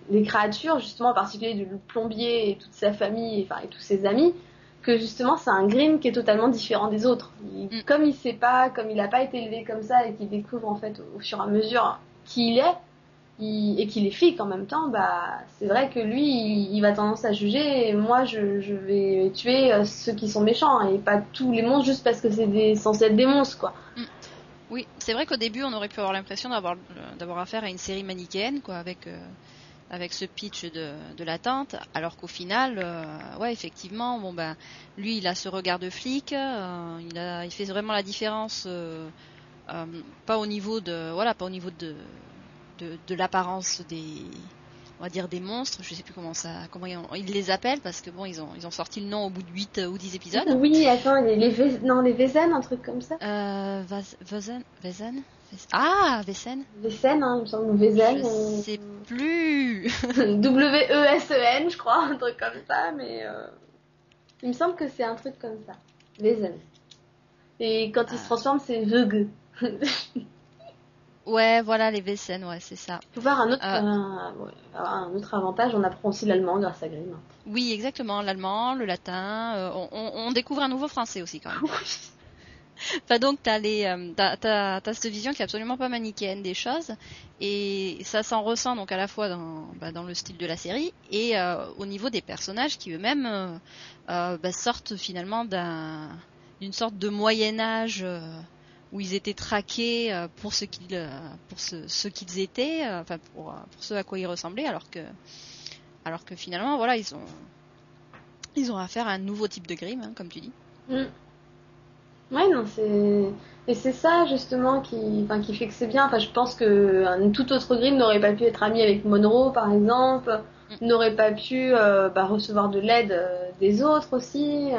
des créatures, justement en particulier du plombier et toute sa famille, enfin, et tous ses amis, que justement c'est un Grimm qui est totalement différent des autres. Il- Mm. Comme il sait pas, comme il n'a pas été élevé comme ça et qu'il découvre en fait au, au fur et à mesure qui il est, il- et qu'il est flic en même temps, bah c'est vrai que lui il, il va tendance à juger et moi je, je vais tuer euh, ceux qui sont méchants et pas tous les monstres juste parce que c'est censé être des monstres quoi. Oui, c'est vrai qu'au début on aurait pu avoir l'impression d'avoir euh, affaire à une série manichéenne quoi, avec euh, ce pitch de, de la tante, alors qu'au final, euh, ouais effectivement, bon ben lui il a ce regard de flic, il fait vraiment la différence. pas au niveau de voilà pas au niveau de, de l'apparence des on va dire des monstres je sais plus comment ça comment ils, ils les appellent parce que bon ils ont ils ont sorti le nom au bout de 8 ou 10 épisodes Oui, attends, les, les, Vé- non, les Vézen, un truc comme ça. euh, Vazen Vazen ah Vesen Vésen, hein, il me semble, Vézen. je ou- sais plus W-E-S-E-N, je crois, un truc comme ça, mais euh, il me semble que c'est un truc comme ça. Vézen. Et quand il se Ah. transforme, c'est Vug. ouais voilà les Vesen ouais c'est ça Faut voir un autre, Ah. un, autre avantage, on apprend aussi l'allemand grâce à Grimm. oui exactement l'allemand le latin euh, on, découvre un nouveau français aussi quand même Enfin, donc t'as les euh, t'as t'as t'as cette vision qui est absolument pas manichéenne des choses et ça s'en ressent donc à la fois dans bah, dans le style de la série et euh, au niveau des personnages qui eux-mêmes euh, euh, bah, sortent finalement d'un d'une sorte de Moyen Âge euh, où ils étaient traqués euh, pour ce qu'ils euh, pour ce, ce qu'ils étaient euh, enfin pour pour ce à quoi ils ressemblaient alors que alors que finalement voilà ils ont ils ont affaire à un nouveau type de Grimm hein, comme tu dis Mm. Ouais, non, c'est. Et c'est ça, justement, qui, enfin, qui fait que c'est bien. Enfin, je pense que un tout autre Grimm n'aurait pas pu être ami avec Monroe, par exemple, Mm. n'aurait pas pu euh, bah, recevoir de l'aide des autres aussi.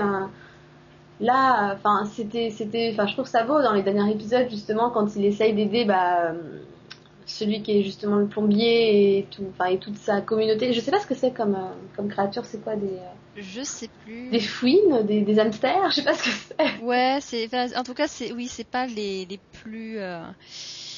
Là, enfin, c'était, c'était, enfin, je trouve ça beau dans les derniers épisodes, justement, quand il essaye d'aider, bah, euh, celui qui est justement le plombier et tout, enfin, et toute sa communauté. Je sais pas ce que c'est comme, euh, comme créature, c'est quoi, des, euh, je sais plus des fouines, des, des hamsters, je sais pas ce que c'est. Ouais, c'est en tout cas c'est oui, c'est pas les les plus euh,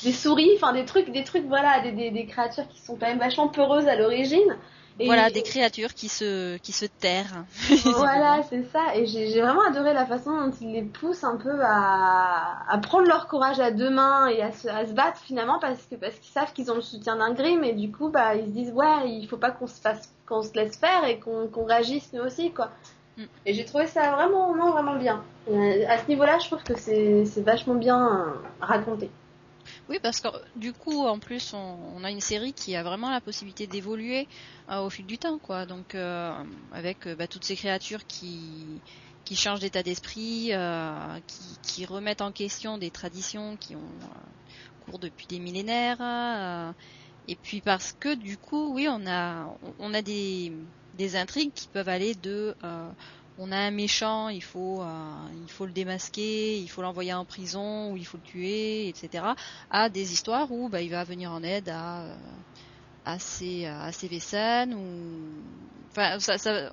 des souris, enfin des trucs, des trucs, voilà, des, des, des créatures qui sont quand même vachement peureuses à l'origine. Et voilà des créatures qui se qui se terrent. Voilà, c'est ça. Et j'ai vraiment adoré la façon dont ils les poussent un peu à, à prendre leur courage à deux mains et à se, à se battre finalement parce que parce qu'ils savent qu'ils ont le soutien d'un Grimm et du coup bah ils se disent ouais il faut pas qu'on se fasse qu'on se laisse faire et qu'on réagisse nous aussi quoi. Mm. Et j'ai trouvé ça vraiment vraiment vraiment bien. Et à ce niveau-là, je trouve que c'est c'est vachement bien euh, raconté. Oui, parce que du coup, en plus, on, a une série qui a vraiment la possibilité d'évoluer euh, au fil du temps, quoi. Donc, euh, avec euh, bah, toutes ces créatures qui qui changent d'état d'esprit, qui, qui remettent en question des traditions qui ont cours depuis des millénaires. et puis parce que du coup, oui, on a on a des des intrigues qui peuvent aller de on a un méchant, il faut, euh, il faut le démasquer, il faut l'envoyer en prison, ou il faut le tuer, etc. À des histoires où bah, il va venir en aide à, euh, à ses, à ses ou enfin, ça, ça,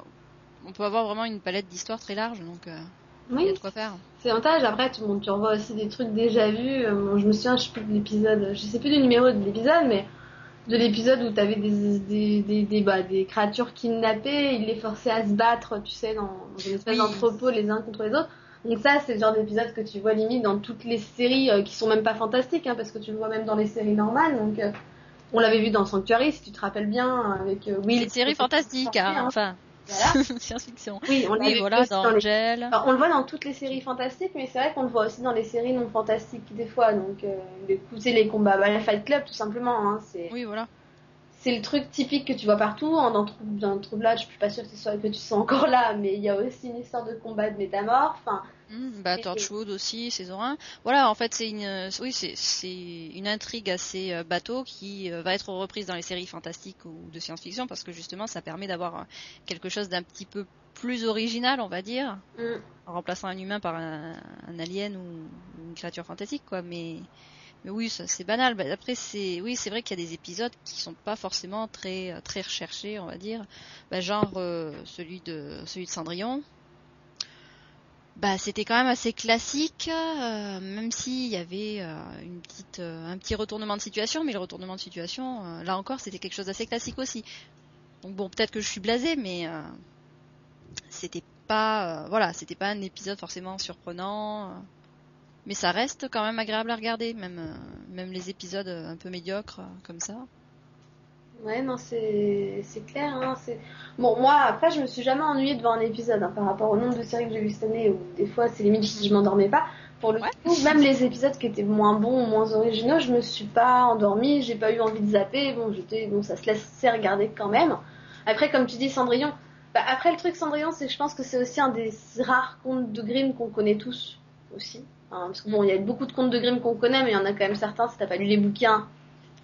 on peut avoir vraiment une palette d'histoires très large, donc euh, il y Oui, a de quoi faire. C'est l'avantage. Après, tu, bon, tu revois aussi des trucs déjà vus. Euh, je me souviens, je sais plus de l'épisode, je sais plus du numéro de l'épisode, mais de l'épisode où t'avais des des des des, bah, des créatures kidnappées, ils les forçaient à se battre, tu sais, dans, dans une espèce Oui. d'entrepôt les uns contre les autres. Donc ça, c'est le genre d'épisode que tu vois limite dans toutes les séries euh, qui sont même pas fantastiques, hein, parce que tu le vois même dans les séries normales. Donc euh, on l'avait vu dans Sanctuary, si tu te rappelles bien, avec euh, Will. C'est une série fantastique, hein, enfin, Voilà. science-fiction. Oui, on Oui, l'avait vu voilà, aussi dans dans les Angel. Alors, on le voit dans toutes les séries fantastiques, mais c'est vrai qu'on le voit aussi dans les séries non fantastiques des fois. Donc, euh, les, les combats, bah, la Fight Club tout simplement. Hein, c'est, Oui, voilà. C'est le truc typique que tu vois partout. En, dans, Trou- dans Troublade, je suis pas sûre que, ce soit, que tu sois encore là, mais il y a aussi une histoire de combat de métamorphes. Enfin, Hmm, bah, Torchwood aussi, saison 1. Voilà, en fait, c'est une, euh, oui, c'est, une intrigue assez euh, bateau qui euh, va être reprise dans les séries fantastiques ou de science-fiction parce que justement, ça permet d'avoir quelque chose d'un petit peu plus original, on va dire, mm, en remplaçant un humain par un, un alien ou une créature fantastique, quoi. Mais, mais oui, ça, c'est banal. Bah, après, c'est, oui, c'est vrai qu'il y a des épisodes qui sont pas forcément très, euh, très recherchés, on va dire. Bah, genre euh, celui de, celui de Cendrillon. Bah, c'était quand même assez classique, euh, même s'il y avait une petite, un petit retournement de situation, mais le retournement de situation, là encore, c'était quelque chose d'assez classique aussi. Donc bon, peut-être que je suis blasée, mais c'était pas, voilà, c'était pas un épisode forcément surprenant, mais ça reste quand même agréable à regarder, même, euh, même les épisodes euh, un peu médiocres euh, comme ça. ouais, non, c'est, clair. Hein. Bon, moi, après, je me suis jamais ennuyée devant un épisode hein, par rapport au nombre de séries que j'ai vues cette année, où des fois, c'est limite si je m'endormais pas. Pour le Ouais. coup, même les épisodes qui étaient moins bons ou moins originaux, je me suis pas endormie, j'ai pas eu envie de zapper. Bon, j'étais, bon, ça se laissait regarder quand même. Après, comme tu dis, Cendrillon. Bah, après, le truc Cendrillon, c'est que je pense que c'est aussi un des rares contes de Grimm qu'on connaît tous aussi. Hein, parce que bon, il y a beaucoup de contes de Grimm qu'on connaît, mais il y en a quand même certains. Si t'as pas lu les bouquins,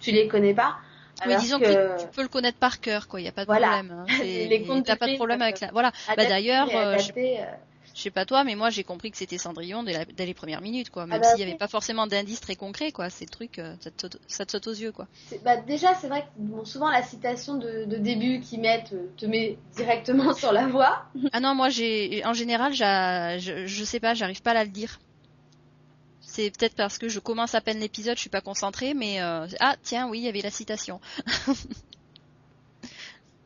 tu les connais pas. Oui, Alors disons que, que tu peux le connaître par cœur, quoi. Il y a pas de Voilà. problème. hein. Les contes T'as pas de problème avec ça. Voilà. adapté d'ailleurs, euh, je- euh, Je sais pas toi, mais moi j'ai compris que c'était Cendrillon dès, la- dès les premières minutes, quoi. Même bah s'il y oui. avait pas forcément d'indices très concrets, quoi. C'est le truc, euh, ça te, saute, ça te saute aux yeux, quoi. Bah, déjà, c'est vrai que bon, souvent la citation de, de début qu'ils mettent te met directement sur la voie. Ah non, moi j'ai, en général, je, je sais pas, j'arrive pas à la le dire. C'est peut-être parce que je commence à peine l'épisode, je suis pas concentrée, mais euh, ah tiens, oui, il y avait la citation.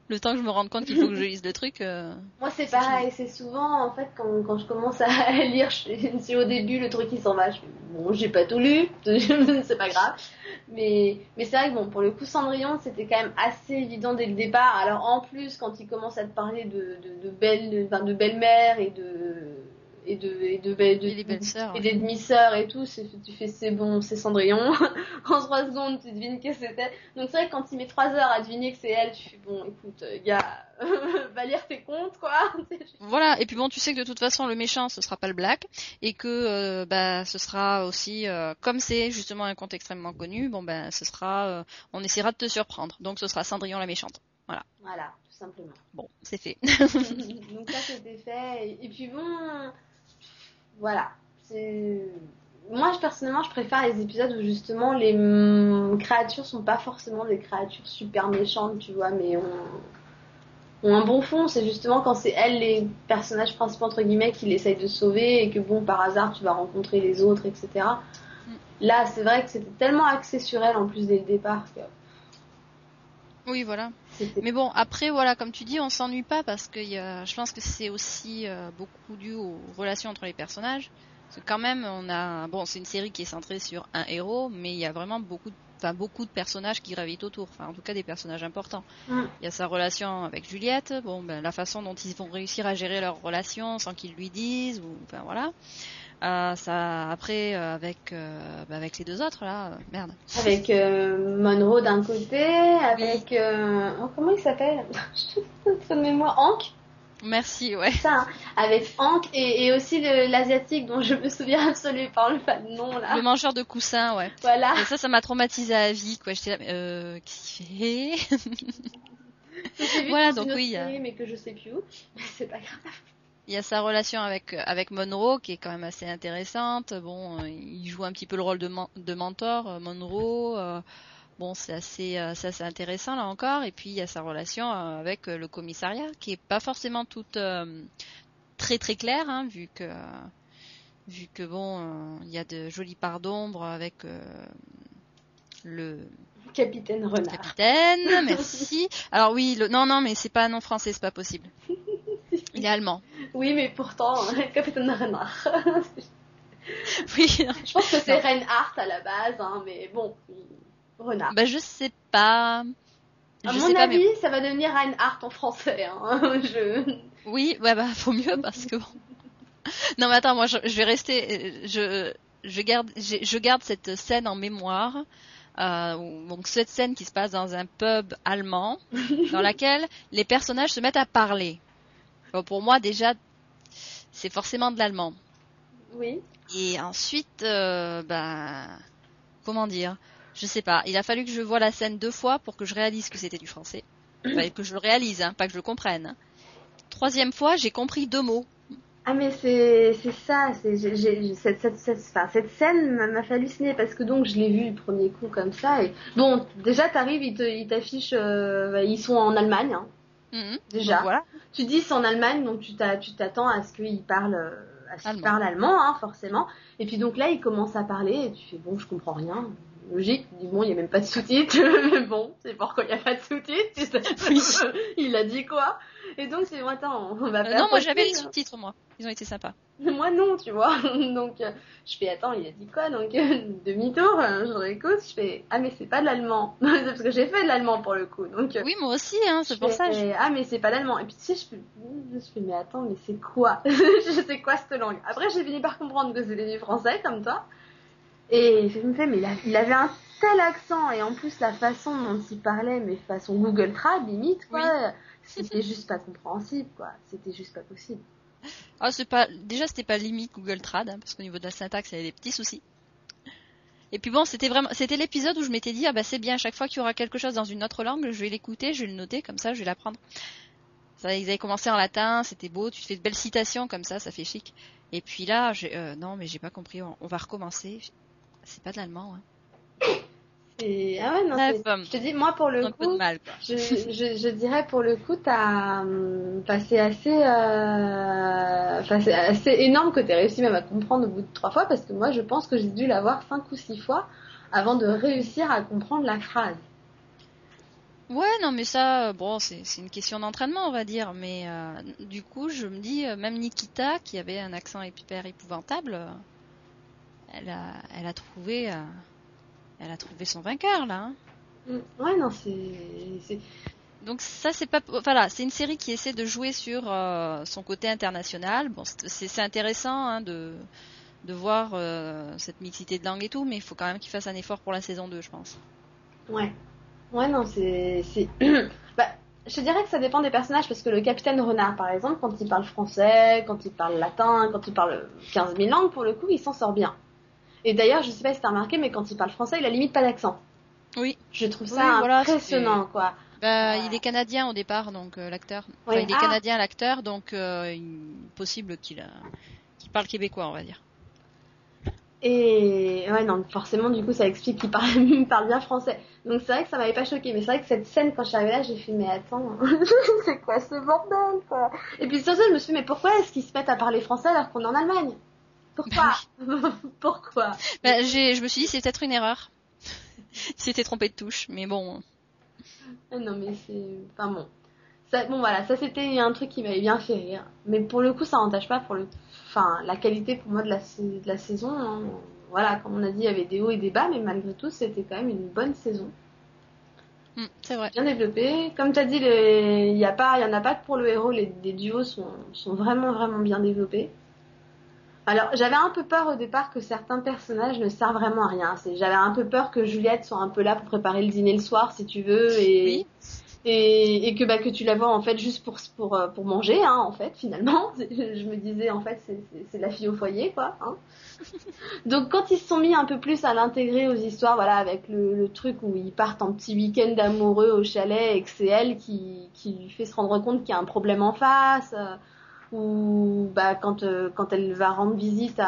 le temps que je me rende compte qu'il faut que je lise le truc. euh, Moi, c'est pareil. C'est souvent, en fait, quand, quand je commence à lire, je, si au début le truc il s'en va, je bon, j'ai pas tout lu, c'est pas grave. Mais, mais c'est vrai que bon, pour le coup, Cendrillon, c'était quand même assez évident dès le départ. Alors, en plus, quand il commence à te parler de, de, de belle, de, de belle-mère et de, et de, et de, de, Et ouais. des demi-sœurs et tout, tu fais c'est bon, c'est Cendrillon. en trois secondes, tu devines que c'était. Donc c'est vrai que quand il met trois heures à deviner que c'est elle, tu fais bon, écoute, euh, gars, va lire tes comptes, quoi. Voilà, et puis bon, tu sais que de toute façon le méchant ce sera pas le black et que euh, bah ce sera aussi euh, comme c'est justement un conte extrêmement connu, bon ben ce sera euh, on essaiera de te surprendre. Donc ce sera Cendrillon la méchante. Voilà, tout simplement. Bon, c'est fait. Donc ça c'était fait. Et puis bon, voilà. C'est moi je, personnellement je préfère les épisodes où justement les créatures sont pas forcément des créatures super méchantes, tu vois, mais ont, ont un bon fond. C'est justement quand c'est elles les personnages principaux entre guillemets qui l'essayent de sauver et que bon par hasard tu vas rencontrer les autres, etc. Mm. Là c'est vrai que c'était tellement axé sur elles en plus dès le départ que Oui, voilà. Mais bon, après voilà, comme tu dis, on s'ennuie pas parce que y a, je pense que c'est aussi euh, beaucoup dû aux relations entre les personnages. Parce que quand même, on a bon, c'est une série qui est centrée sur un héros, mais il y a vraiment beaucoup de Enfin, beaucoup de personnages qui gravitent autour, enfin en tout cas des personnages importants. Mm. Il y a sa relation avec Juliette, bon ben la façon dont ils vont réussir à gérer leur relation sans qu'ils lui disent, ou enfin voilà. Euh, ça après euh, avec euh, ben, avec les deux autres là, merde. Avec Monroe d'un côté, avec oh, comment il s'appelle? Je de mémoire Hank, Merci, ouais. ça, hein. avec Hank et, et aussi l'asiatique dont je me souviens absolument pas le pas de nom là. Le mangeur de coussins, ouais. Voilà. Et ça, ça m'a traumatisé à vie, quoi. J'étais là, mais, euh, qu'est-ce qu'il fait? Voilà, donc oui, série, mais que je sais plus où. Mais c'est pas grave. Il y a sa relation avec avec Monroe qui est quand même assez intéressante. Bon, euh, il joue un petit peu le rôle de, de mentor, euh, Monroe. euh, bon, c'est assez, euh, assez intéressant là encore. Et puis il y a sa relation euh, avec euh, le commissariat qui est pas forcément toute euh, très très claire, hein, vu que vu que bon, euh, il y a de jolies parts d'ombre avec euh, le Capitaine Renard. Capitaine, merci. Alors oui, le... non, non, mais c'est pas un nom français, c'est pas possible. Il est allemand. Oui, mais pourtant, Capitaine Renard. Oui. Je pense que c'est Reinhardt à la base, hein, mais bon, Renard. Bah je sais pas. À Je mon sais pas, avis, mais ça va devenir Reinhardt en français. Hein. Je... oui, ouais, bah faut mieux parce que. Non mais attends, moi je, je vais rester, euh, je je garde je, garde cette scène en mémoire. Euh, donc cette scène qui se passe dans un pub allemand, dans laquelle les personnages se mettent à parler. Bon, pour moi déjà, c'est forcément de l'allemand. Oui. Et ensuite, euh, ben, comment dire? Je sais pas. Il a fallu que je voie la scène deux fois pour que je réalise que c'était du français. Enfin, que je le réalise, hein, pas que je le comprenne. Troisième fois, j'ai compris deux mots. Ah mais c'est c'est ça, c'est cette cette cette, enfin, cette scène m'a halluciner parce que donc je l'ai vu le premier coup comme ça et bon déjà t'arrives ils te ils t'affichent euh, bah, ils sont en Allemagne hein, Mhm. déjà. Donc, voilà. Tu dis c'est en Allemagne donc tu t'a- tu t'attends à ce qu'ils parlent euh, à ce qu'ils Allemand. hein, forcément et puis donc là ils commencent à parler et tu fais bon je comprends rien. Logique, tu dis bon, il n'y a même pas de sous-titres, mais bon, c'est pourquoi il n'y a pas de sous-titres. il a dit quoi? Et donc c'est attends, on va Euh, faire non, moi j'avais les sous-titres, moi. Ils ont été sympas. Moi non, tu vois. Donc euh, je fais attends, il a dit quoi Donc euh, demi-tour, je réécoute, je fais ah mais c'est pas de l'allemand. Parce que j'ai fait de l'allemand pour le coup. Donc Oui, moi aussi, hein, c'est pour fais, ça. je- Ah mais c'est pas l'allemand. Et puis tu sais, je fais, je fais mais attends, mais c'est quoi? Je sais quoi cette langue? Après j'ai fini par comprendre que c'était du français comme toi. Et je me fais mais il avait un tel accent et en plus la façon dont il parlait, mais façon Google Trad limite quoi. C'était juste pas compréhensible quoi. C'était juste pas possible. Ah, c'est pas. Déjà, c'était pas limite Google Trad, hein, parce qu'au niveau de la syntaxe, il y avait des petits soucis. Et puis bon, c'était vraiment, c'était l'épisode où je m'étais dit, ah bah c'est bien, à chaque fois qu'il y aura quelque chose dans une autre langue, je vais l'écouter, je vais le noter, comme ça, je vais l'apprendre. Ça, ils avaient commencé en latin, c'était beau, tu fais de belles citations comme ça, ça fait chic. Et puis là, j'ai, euh, non, mais j'ai pas compris, on, on va recommencer. C'est pas de l'allemand, hein. Ah ouais non. Bref, Je te dis moi pour le coup. mal. Je, je, je dirais pour le coup, t'as hum, enfin, c'est assez, euh, assez énorme que t'aies réussi même à comprendre au bout de trois fois parce que moi je pense que j'ai dû l'avoir cinq ou six fois avant de réussir à comprendre la phrase. Ouais, non, mais ça, euh, bon, c'est une question d'entraînement, on va dire. Mais euh, du coup, je me dis, même Nikita, qui avait un accent hyper épouvantable, elle a, elle a trouvé, euh, elle a trouvé son vainqueur là. hein. Hum, Ouais non c'est, Donc ça, c'est pas, voilà, c'est une série qui essaie de jouer sur euh, son côté international. Bon, c'est- intéressant hein, de de voir euh, cette mixité de langue et tout, mais il faut quand même qu'il fasse un effort pour la saison 2, je pense. ouais, ouais non c'est, c'est, bah, je dirais que ça dépend des personnages parce que le capitaine Renard par exemple quand il parle français, quand il parle latin, quand il parle 15 000 langues pour le coup il s'en sort bien. Et d'ailleurs je sais pas si t'as remarqué mais quand il parle français il a limite pas d'accent. Oui. Je trouve Oui, ça voilà, impressionnant, quoi. Bah, Ah. il est canadien au départ, donc euh, l'acteur. Enfin, Oui. il est Ah. canadien l'acteur, donc euh, il- possible qu'il euh, qu'il parle québécois, on va dire. Et ouais, non, forcément, du coup, ça explique qu'il parle, bien français. Donc c'est vrai que ça m'avait pas choqué, mais c'est vrai que cette scène, quand je suis arrivée là, j'ai fait, mais attends, c'est quoi ce bordel, quoi? Et puis surtout, je me suis dit, mais pourquoi est-ce qu'ils se mettent à parler français alors qu'on est en Allemagne? Pourquoi Pourquoi Bah, j'ai, je me suis dit c'est peut-être une erreur. il s'était trompé de touche, mais bon. Ah Non, mais c'est... Enfin bon. Ça, bon, voilà, ça c'était un truc qui m'avait bien fait rire. Mais pour le coup, ça n'entache pas pour le... Enfin, la qualité pour moi de la, sa- de la saison. hein. Voilà, comme on a dit, il y avait des hauts et des bas, mais malgré tout, c'était quand même une bonne saison. Hmm, c'est vrai. Bien développée. Comme tu as dit, les... il y a pas, il y en a pas que pour le héros, les, les duos sont, sont vraiment, vraiment bien développés. Alors, j'avais un peu peur au départ que certains personnages ne servent vraiment à rien. J'avais un peu peur que Juliette soit un peu là pour préparer le dîner le soir, si tu veux, et, Oui. et, et que bah que tu la vois en fait juste pour pour euh, pour manger, hein, en fait, finalement. Je me disais en fait c'est la fille au foyer, quoi. Hein. Donc quand ils se sont mis un peu plus à l'intégrer aux histoires, voilà, avec le, le truc où ils partent en petit week-end amoureux au chalet et que c'est elle qui qui lui fait se rendre compte qu'il y a un problème en face. euh, ou bah quand euh, quand elle va rendre visite à,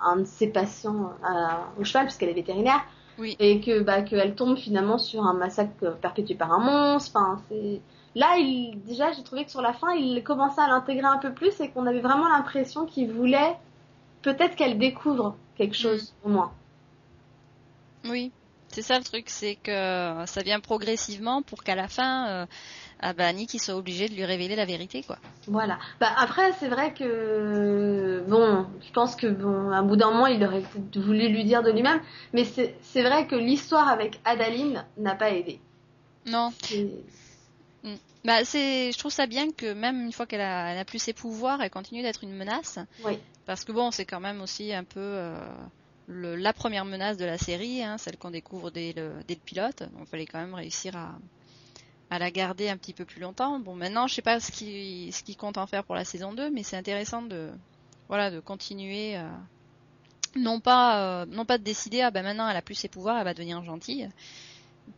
à un de ses patients à- au cheval puisqu'elle est vétérinaire Oui. et que bah qu'elle tombe finalement sur un massacre perpétué par un monstre enfin c'est là il déjà j'ai trouvé que sur la fin il commençait à l'intégrer un peu plus et qu'on avait vraiment l'impression qu'il voulait peut-être qu'elle découvre quelque chose au moins Oui. C'est ça le truc, c'est que ça vient progressivement pour qu'à la fin, euh, ah bah, Nick il soit obligé de lui révéler la vérité, quoi. Voilà. Bah après, c'est vrai que bon, je pense que bon, à un bout d'un moment, il aurait voulu lui dire de lui-même, mais c'est vrai que l'histoire avec Adaline n'a pas aidé. Non. C'est- Bah c'est, je trouve ça bien que même une fois qu'elle a, plus ses pouvoirs, elle continue d'être une menace. Oui. Parce que bon, c'est quand même aussi un peu euh, le, la première menace de la série, hein, celle qu'on découvre dès le, dès le pilote. Donc il fallait quand même réussir à, à la garder un petit peu plus longtemps. Bon, maintenant, je sais pas ce qui, compte en faire pour la saison 2, mais c'est intéressant de, voilà, de continuer. euh, non pas, euh, non pas de décider, ah ben maintenant elle a plus ses pouvoirs, elle va devenir gentille.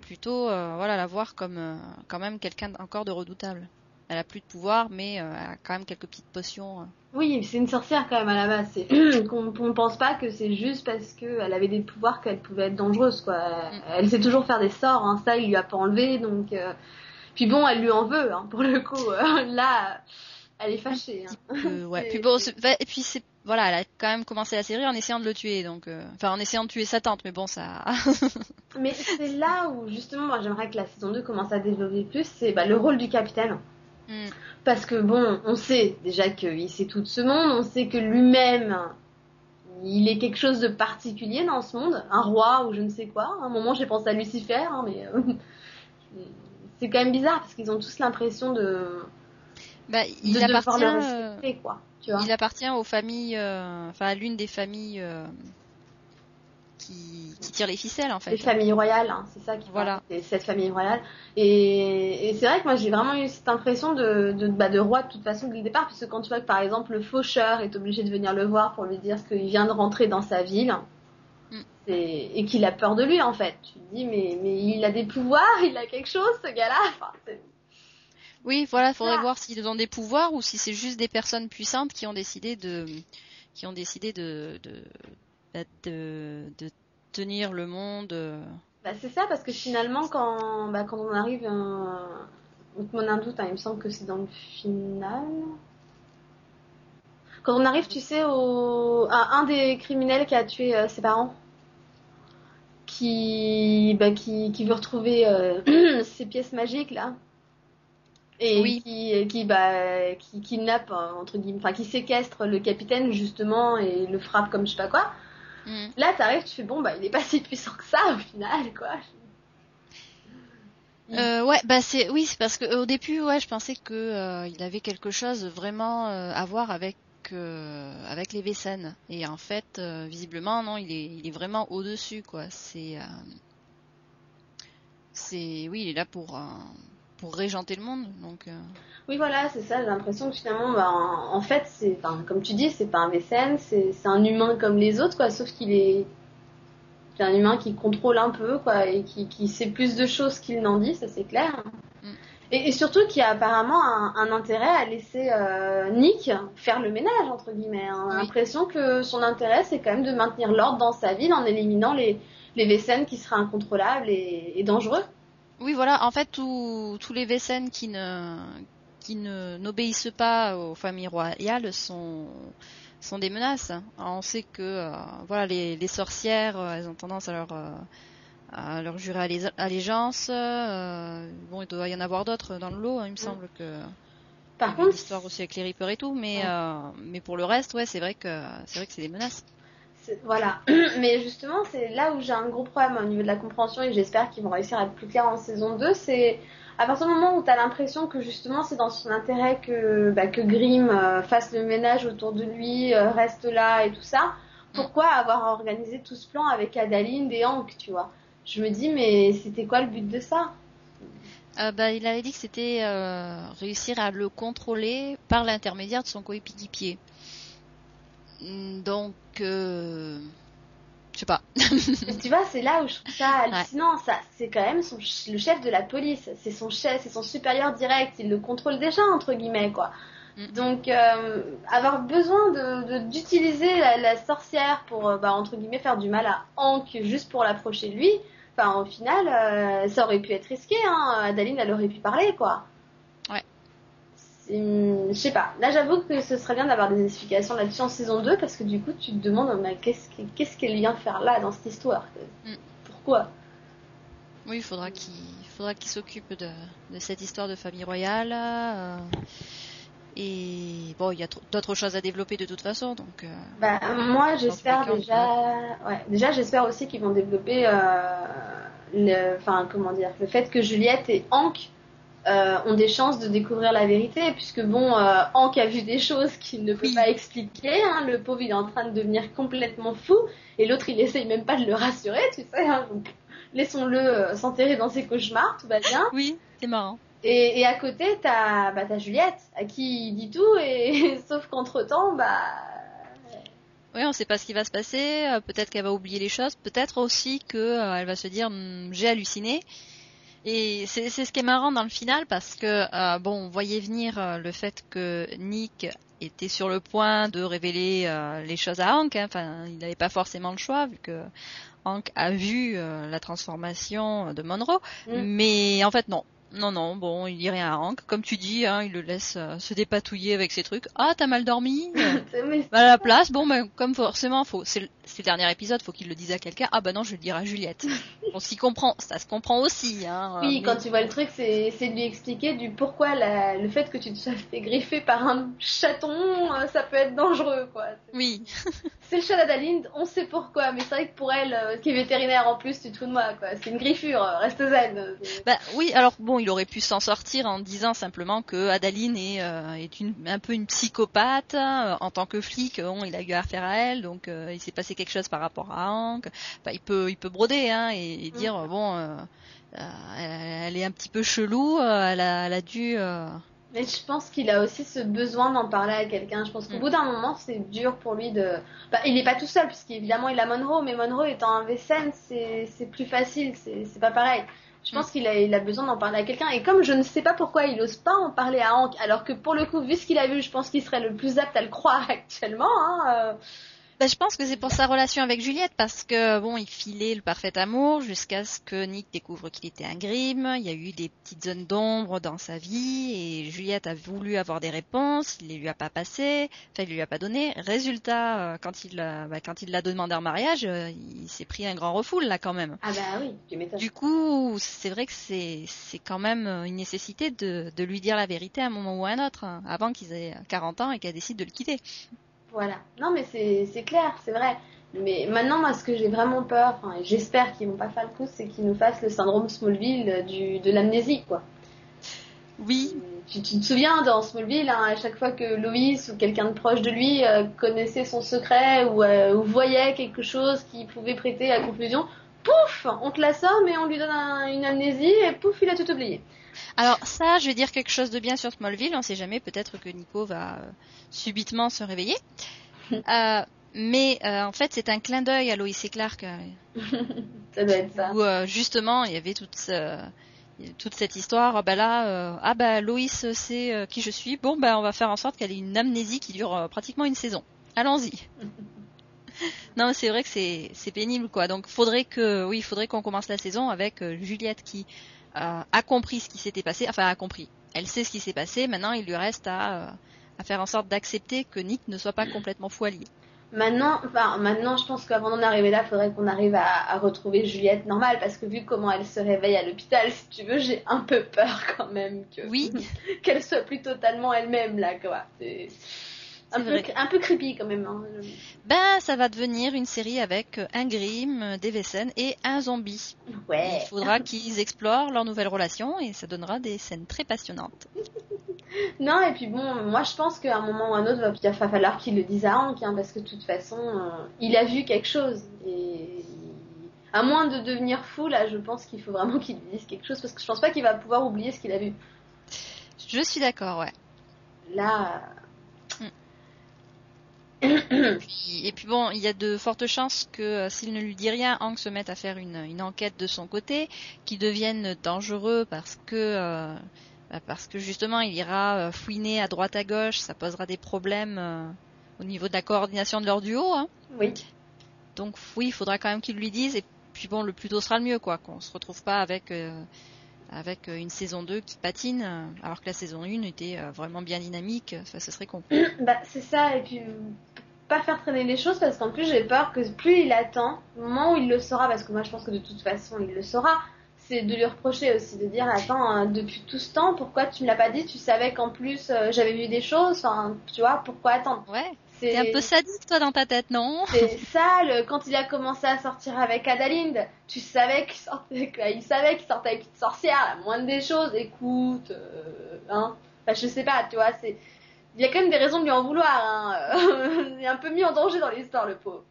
Plutôt, euh, voilà, la voir comme quand même quelqu'un encore de redoutable. Elle a plus de pouvoir, mais elle a quand même quelques petites potions. Euh. Oui, c'est une sorcière quand même à la base. Qu'on on pense pas que c'est juste parce qu'elle avait des pouvoirs qu'elle pouvait être dangereuse, quoi. Elle, elle sait toujours faire des sorts, hein. ça il lui a pas enlevé, donc. euh, Puis bon, elle lui en veut, hein, pour le coup. euh, Là, elle est fâchée. hein. Euh, ouais. Puis bon, c'est- et puis c'est voilà, elle a quand même commencé la série en essayant de le tuer, donc euh, enfin en essayant de tuer sa tante, mais bon ça. Mais c'est là où justement, moi j'aimerais que la saison 2 commence à développer plus, c'est bah, le rôle du capitaine. Hmm. Parce que bon, on sait déjà qu'il sait tout de ce monde, on sait que lui-même, il est quelque chose de particulier dans ce monde, un roi ou je ne sais quoi. À un moment, j'ai pensé à Lucifer, hein, mais euh, c'est quand même bizarre parce qu'ils ont tous l'impression de, bah, de il devoir appartient, le respecter, quoi. Tu vois. il appartient aux familles, euh, enfin à l'une des familles euh, qui, qui tire les ficelles en fait. Les familles royales, hein, c'est ça qui Voilà. c'est cette famille royale. Et, et c'est vrai que moi j'ai vraiment eu cette impression de, de, bah, de roi de toute façon dès le départ, puisque quand tu vois que par exemple le faucheur est obligé de venir le voir pour lui dire qu'il vient de rentrer dans sa ville, Mm. et qu'il a peur de lui en fait. Tu te dis mais, mais il a des pouvoirs, il a quelque chose ce gars-là. Enfin, Oui, voilà, faudrait Ah. voir s'ils ont des pouvoirs ou si c'est juste des personnes puissantes qui ont décidé de, qui ont décidé de, de, de, de tenir le monde. euh. Bah, c'est ça, parce que finalement, quand, bah, quand on arrive, mon un doute, hein, il me semble que c'est dans le final. Quand on arrive, tu sais, au... à un des criminels qui a tué euh, ses parents, qui, bah, qui, qui veut retrouver euh, ses pièces magiques, là. Et Oui. qui, qui, bah, qui kidnappe, euh, entre guillemets, enfin, qui séquestre le capitaine, justement, et le frappe comme je sais pas quoi. Hmm. Là, t'arrives, tu fais bon, bah, il est pas si puissant que ça au final, quoi. Euh, ouais, bah c'est oui, c'est parce que au début, ouais, je pensais que euh, il avait quelque chose vraiment euh, à voir avec euh, avec les Vécènes. Et en fait, euh, visiblement, non, il est il est vraiment au dessus, quoi. C'est euh, c'est oui, il est là pour euh, pour régenter le monde, donc. euh, Oui, voilà, c'est ça. J'ai l'impression que finalement, bah, en, en fait, c'est, comme tu dis, c'est pas un mécène, c'est, un humain comme les autres, quoi. Sauf qu'il est, c'est un humain qui contrôle un peu, quoi, et qui, qui sait plus de choses qu'il n'en dit, ça c'est clair. Mm. Et, et surtout qui a apparemment un, un intérêt à laisser euh, Nick faire le ménage entre guillemets. hein. Oui. l'impression que son intérêt, c'est quand même de maintenir l'ordre dans sa ville en éliminant les les qui seraient incontrôlables et, et dangereux. Oui, voilà. En fait, tous les Vécènes qui ne qui ne n'obéissent pas aux familles royales sont sont des menaces. On sait que euh, voilà les, les sorcières, euh, elles ont tendance à leur euh, à leur jurer allé- allégeance. bon, il doit y en avoir d'autres dans le lot. hein, il me semble que Par contre, l'histoire aussi avec les Reapers et tout, mais Ouais. mais pour le reste, ouais, c'est vrai que c'est vrai que c'est des menaces. Voilà. Mais justement, c'est là où j'ai un gros problème au niveau de la compréhension et j'espère qu'ils vont réussir à être plus clairs en saison 2. C'est à partir du moment où tu as l'impression que justement c'est dans son intérêt que, bah, que Grimm euh, fasse le ménage autour de lui, euh, reste là et tout ça. Pourquoi avoir organisé tout ce plan avec Adaline et Hank, tu vois? Je me dis, mais c'était quoi le but de ça? Euh, bah, il avait dit que c'était euh, réussir à le contrôler par l'intermédiaire de son coéquipier. Hmm, Donc, euh, je sais pas. Tu vois, c'est là où je trouve ça hallucinant. Ça, c'est quand même son, le chef de la police. C'est son chef, c'est son supérieur direct. Il le contrôle déjà entre guillemets, quoi. Mm. Donc, euh, avoir besoin de de- d'utiliser la, la sorcière pour, euh, bah, entre guillemets, faire du mal à Hank juste pour l'approcher de lui. Enfin, au final, euh, ça aurait pu être risqué. Hein. Adaline, elle aurait pu parler, quoi. C'est- Je sais pas. Là, j'avoue que ce serait bien d'avoir des explications là-dessus en saison 2 parce que du coup, tu te demandes mais qu'est-ce qu'elle qu'est-ce qu'elle vient faire là dans cette histoire Mm. Pourquoi? Oui, il faudra qu'il faudra qu'il s'occupe de, de cette histoire de famille royale. euh, et bon, il y a tr- d'autres choses à développer de toute façon, donc. euh, Bah, moi, j'espère déjà. Ouais, déjà, j'espère aussi qu'ils vont développer euh, le, enfin, comment dire, le fait que Juliette et Hank euh, ont des chances de découvrir la vérité, puisque bon, euh, Hank a vu des choses qu'il ne peut Oui. pas expliquer. Hein, le pauvre, il est en train de devenir complètement fou, et l'autre, il essaye même pas de le rassurer, tu sais. Hein, donc, laissons-le euh, s'enterrer dans ses cauchemars, tout va bien. Oui, c'est marrant. Et, et à côté, t'as bah, t'as Juliette, à qui il dit tout, et sauf qu'entre temps, bah. Oui, on sait pas ce qui va se passer. Peut-être qu'elle va oublier les choses. Peut-être aussi que euh, elle va se dire Hum, j'ai halluciné. Et c'est ce qui est marrant dans le final parce que euh, bon, on voyait venir euh, le fait que Nick était sur le point de révéler euh, les choses à Hank. hein. Enfin, il n'avait pas forcément le choix vu que Hank a vu la transformation de Monroe. Mm. Mais en fait, non. Non, non, bon, il dit rien à Hank. Comme tu dis, hein, il le laisse se dépatouiller avec ses trucs. Ah, t'as mal dormi? Bah, à la place, bon, ben, comme forcément, faut, c'est c'est le dernier épisode, faut qu'il le dise à quelqu'un. Ah, bah non, je le dire à Juliette. On s'y comprend, ça se comprend aussi, hein. Oui, mais- quand tu vois le truc, c'est de lui expliquer du pourquoi la- le fait que tu te sois fait griffer par un chaton, euh, ça peut être dangereux, quoi. Oui, C'est le chat d'Adaline, on sait pourquoi, mais c'est vrai que pour elle, euh, qui est vétérinaire en plus, tu te fous de moi, quoi. C'est une griffure, euh, reste zen. euh, bah oui, alors bon, il aurait pu s'en sortir en disant simplement que Adaline est, euh, est une, un peu une psychopathe. euh, en tant que flic, il a eu affaire à elle, donc euh, il s'est passé quelque chose par rapport à Hank. Enfin, il peut, il peut broder, hein, et, et dire, Mm. bon, euh, euh, elle, est un petit peu chelou, euh, elle, a, elle a dû... euh, Mais je pense qu'il a aussi ce besoin d'en parler à quelqu'un. Je pense qu'au Mm. bout d'un moment, c'est dur pour lui de. Bah, il n'est pas tout seul, puisqu'évidemment, il a Monroe, mais Monroe étant un VSN, c'est c'est plus facile, c'est pas pareil. Je pense qu'il a, il a besoin d'en parler à quelqu'un. Et comme je ne sais pas pourquoi il ose pas en parler à Hank, alors que pour le coup, vu ce qu'il a vu, je pense qu'il serait le plus apte à le croire actuellement. Hein, euh, Ben, je pense que c'est pour sa relation avec Juliette parce que bon, il filait le parfait amour jusqu'à ce que Nick découvre qu'il était un grime. Il y a eu des petites zones d'ombre dans sa vie et Juliette a voulu avoir des réponses, il les lui a pas passées, enfin il lui a pas donné. Résultat, euh, quand il l'a, ben, quand il l'a demandé en mariage, euh, il s'est pris un grand refoule là quand même. Ah bah oui, tu m'étonnes. Du coup, c'est vrai que c'est c'est quand même une nécessité de, de lui dire la vérité à un moment ou à un autre, hein, avant qu'ils aient 40 ans et qu'elle décide de le quitter. Voilà. Non, mais c'est clair, c'est vrai. Mais maintenant, moi, ce que j'ai vraiment peur, et j'espère qu'ils vont pas faire le coup, c'est qu'ils nous fassent le syndrome Smallville euh, du, de l'amnésie, quoi. Oui, Tu, tu te souviens dans Smallville, hein, à chaque fois que Loïs ou quelqu'un de proche de lui euh, connaissait son secret ou, euh, ou voyait quelque chose qui pouvait prêter à confusion, pouf, on te l'assomme et on lui donne un- une amnésie et pouf, il a tout oublié. Alors ça, je vais dire quelque chose de bien sur Smallville. On sait jamais, peut-être que Nico va euh, subitement se réveiller. Euh, mais euh, en fait, c'est un clin d'œil à Lois et Clark, Ça doit être ça. où justement il y avait toute, ce- toute cette histoire. Ah bah là, euh, ah bah Lois sait euh, qui je suis. Bon bah on va faire en sorte qu'elle ait une amnésie qui dure euh, pratiquement une saison. Allons-y. non, mais c'est vrai que c'est pénible quoi. Donc faudrait que oui, il faudrait qu'on commence la saison avec Juliette qui a compris ce qui s'était passé. Enfin a compris. Elle sait ce qui s'est passé. Maintenant, il lui reste à euh, à faire en sorte d'accepter que Nick ne soit pas complètement fou allié. Maintenant, enfin, maintenant, je pense qu'avant d'en arriver là, il faudrait qu'on arrive à, à retrouver Juliette normale, parce que vu comment elle se réveille à l'hôpital, si tu veux, j'ai un peu peur quand même que Oui. qu'elle soit plus totalement elle-même là, quoi. Un peu, un peu creepy quand même. Hein. Ben, ça va devenir une série avec euh, un Grimm, euh, des Vessen et un zombie. Ouais. Il faudra qu'ils explorent leur nouvelle relation et ça donnera des scènes très passionnantes. Non, et puis bon, moi je pense qu'à un moment ou à un autre, il va falloir qu'il le dise à Hank, hein, parce que de toute façon, euh, il a vu quelque chose. Et à moins de devenir fou, là, je pense qu'il faut vraiment qu'il dise quelque chose, parce que je pense pas qu'il va pouvoir oublier ce qu'il a vu. Je suis d'accord, ouais. Là. Et puis bon, il y a de fortes chances que euh, s'il ne lui dit rien, Hank se mette à faire une, une enquête de son côté, qui devienne dangereux parce que euh, bah, parce que justement il ira euh, fouiner à droite à gauche, ça posera des problèmes euh, au niveau de la coordination de leur duo. Hein. Oui. Donc oui, il faudra quand même qu'il lui dise. Et puis bon, le plus tôt sera le mieux, quoi. Qu'on se retrouve pas avec euh, avec euh, une saison 2 qui patine, euh, alors que la saison 1 était euh, vraiment bien dynamique. Ce serait con. Bah, c'est ça, et puis pas faire traîner les choses parce qu'en plus j'ai peur que plus il attend, au moment où il le saura, parce que moi je pense que de toute façon il le saura, c'est c'est de lui reprocher aussi, de dire attends, hein, depuis tout ce temps, pourquoi tu me l'as pas dit? Tu savais qu'en plus euh, j'avais vu des choses, enfin, tu vois, pourquoi attendre? Ouais. T'es un peu sadique toi dans ta tête, non C'est ça, le, quand il a commencé à sortir avec Adalinde, tu savais qu'il sortait, il savait qu'il sortait avec une sorcière, la moindre des choses. Écoute, euh, hein, enfin, je sais pas, tu vois, c'est, il y a quand même des raisons de lui en vouloir. Hein. il est un peu mis en danger dans l'histoire, le pauvre.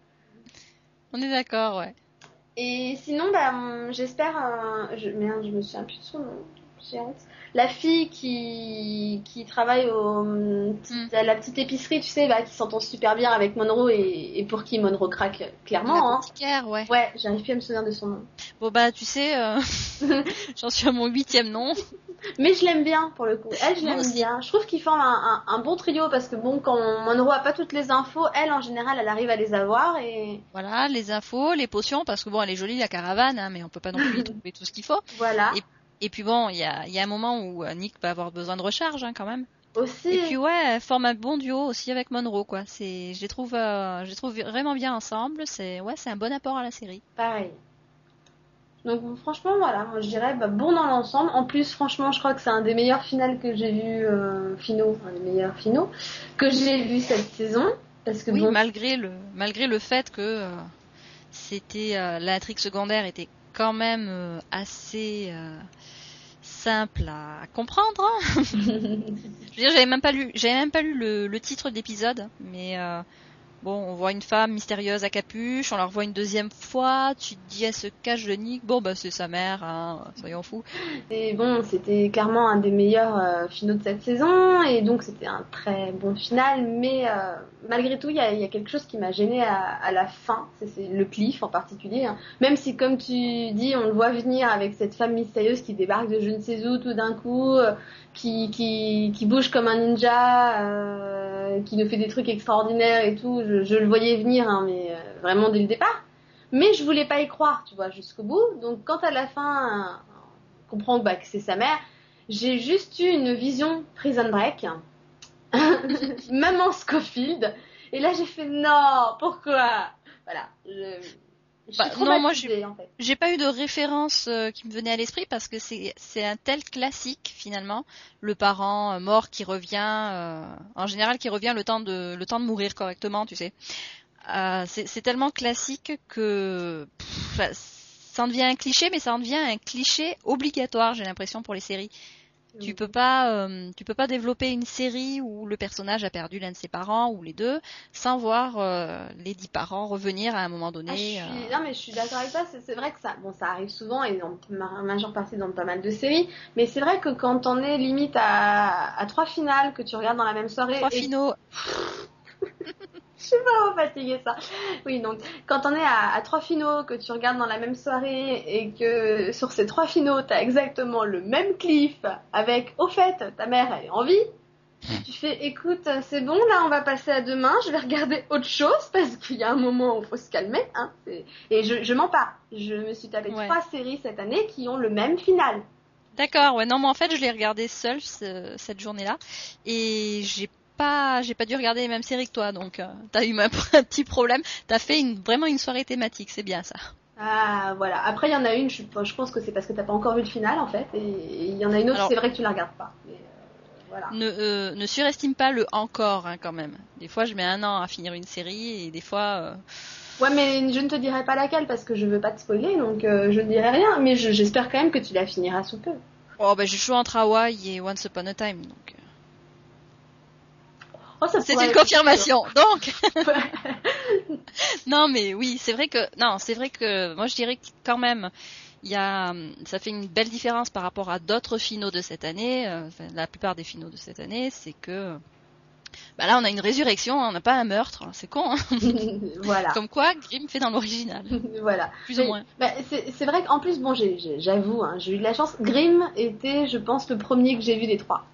On est d'accord, ouais. Et sinon, bah, hum, j'espère. euh, je, merde, je me souviens plus de son nom. J'ai honte. La fille qui, qui travaille au, petit- à la petite épicerie, tu sais, bah, qui s'entend super bien avec Monroe et, et pour qui Monroe craque clairement. La Hein. ouais. Ouais, j'arrive plus à me souvenir de son nom. Bon bah tu sais, euh, j'en suis à mon huitième nom. Mais je l'aime bien pour le coup. Elle, je l'aime bien. Je trouve qu'ils forment un, un, un bon trio parce que bon, quand Monroe a pas toutes les infos, elle en général, elle arrive à les avoir et Voilà, les infos, les potions, parce que bon, elle est jolie la caravane, hein, mais on peut pas non plus y trouver tout ce qu'il faut. voilà. Et puis bon, il y a, il y a un moment où euh, Nick va avoir besoin de recharge hein, quand même. Aussi. Et puis ouais, elle forme un bon duo aussi avec Monroe quoi. C'est, je les trouve, euh, je les trouve vraiment bien ensemble. C'est ouais, c'est un bon apport à la série. Pareil. Donc franchement voilà, moi je dirais bah, bon dans l'ensemble. En plus franchement je crois que c'est un des meilleurs finales que j'ai vu, euh, finaux, un des meilleurs finaux que j'ai vu cette saison. Parce que Oui, bon, malgré le malgré le fait que euh, c'était euh, l'intrigue secondaire était quand même euh, assez euh, simple à comprendre. hein. Je veux dire, j'avais même pas lu, j'avais même pas lu le, le titre de l'épisode, mais euh, bon, on voit une femme mystérieuse à capuche, on la revoit une deuxième fois, tu te dis elle se cache de Nick, bon bah c'est sa mère, hein, soyons fous. Et bon, c'était clairement un des meilleurs euh, finaux de cette saison, et donc c'était un très bon final, mais euh, malgré tout, il y a, quelque chose qui m'a gêné à, la fin, c'est le cliff en particulier. hein. Même si, comme tu dis, on le voit venir avec cette femme mystérieuse qui débarque de je ne sais où tout d'un coup, euh, qui, qui, bouge comme un ninja, qui nous fait des trucs extraordinaires et tout, je, le voyais venir, hein, mais euh, vraiment dès le départ. Mais je voulais pas y croire, tu vois, jusqu'au bout. Donc quand à la fin, on comprend bah, que c'est sa mère, j'ai juste eu une vision Prison Break, maman Scofield, et là j'ai fait non, pourquoi? Voilà. Bah, non, moi, traumatisée, en fait. J'ai pas eu de référence euh, qui me venait à l'esprit parce que c'est un tel classique finalement, le parent euh, mort qui revient, euh, en général qui revient le temps de le temps de mourir correctement, tu sais. Euh, c'est c'est tellement classique que pff, ça en devient un cliché, mais ça en devient un cliché obligatoire, j'ai l'impression pour les séries. Tu peux pas, euh, tu peux pas développer une série où le personnage a perdu l'un de ses parents ou les deux sans voir euh, les dix parents revenir à un moment donné. Ah, je suis... euh. Non mais je suis d'accord avec toi, c'est vrai que ça, bon ça arrive souvent et en ma- majeure partie dans pas mal de séries, mais c'est vrai que quand on est limite à, à trois finales que tu regardes dans la même soirée, Trois et- finaux. je suis vraiment fatiguée ça. Oui donc quand on est à, à trois finaux que tu regardes dans la même soirée et que sur ces trois finaux t'as exactement le même cliff avec au fait ta mère elle est en vie. Tu fais, écoute, c'est bon, là, on va passer à demain. Je vais regarder autre chose parce qu'il y a un moment où il faut se calmer. Hein, et je, je mens pas. Je me suis tapé Ouais. trois séries cette année qui ont le même final. D'accord, ouais, non, mais en fait, je l'ai regardé seule ce- cette journée-là, et j'ai pas, j'ai pas dû regarder les mêmes séries que toi, donc euh, t'as eu un petit problème. T'as fait une, vraiment une soirée thématique, c'est bien ça. Ah, voilà. Après, il y en a une, je, je pense que c'est parce que t'as pas encore vu le final, en fait. Et il y en a une autre, c'est vrai que tu la regardes pas. Mais, euh, voilà. Ne, euh, ne surestime pas le encore, hein, quand même. Des fois, je mets un an à finir une série, et des fois, Ouais, mais je ne te dirai pas laquelle parce que je veux pas te spoiler, donc euh, je ne dirai rien. Mais je- j'espère quand même que tu la finiras sous peu. oh, bah, je joue entre Hawaii et Once Upon a Time, donc. Oh, C'est une confirmation. Donc, non, mais oui, c'est vrai que non, c'est vrai que moi je dirais que quand même, il y a, hum, ça fait une belle différence par rapport à d'autres finaux de cette année. euh, enfin, la plupart des finaux de cette année, c'est que bah là on a une résurrection, on n'a pas un meurtre. C'est con. Hein voilà. Comme quoi, Grimm fait dans l'original, voilà. plus ou moins. Bah, c'est vrai qu'en plus, bon, j'avoue, hein, j'ai eu de la chance. Grimm était, je pense, le premier que j'ai vu des trois.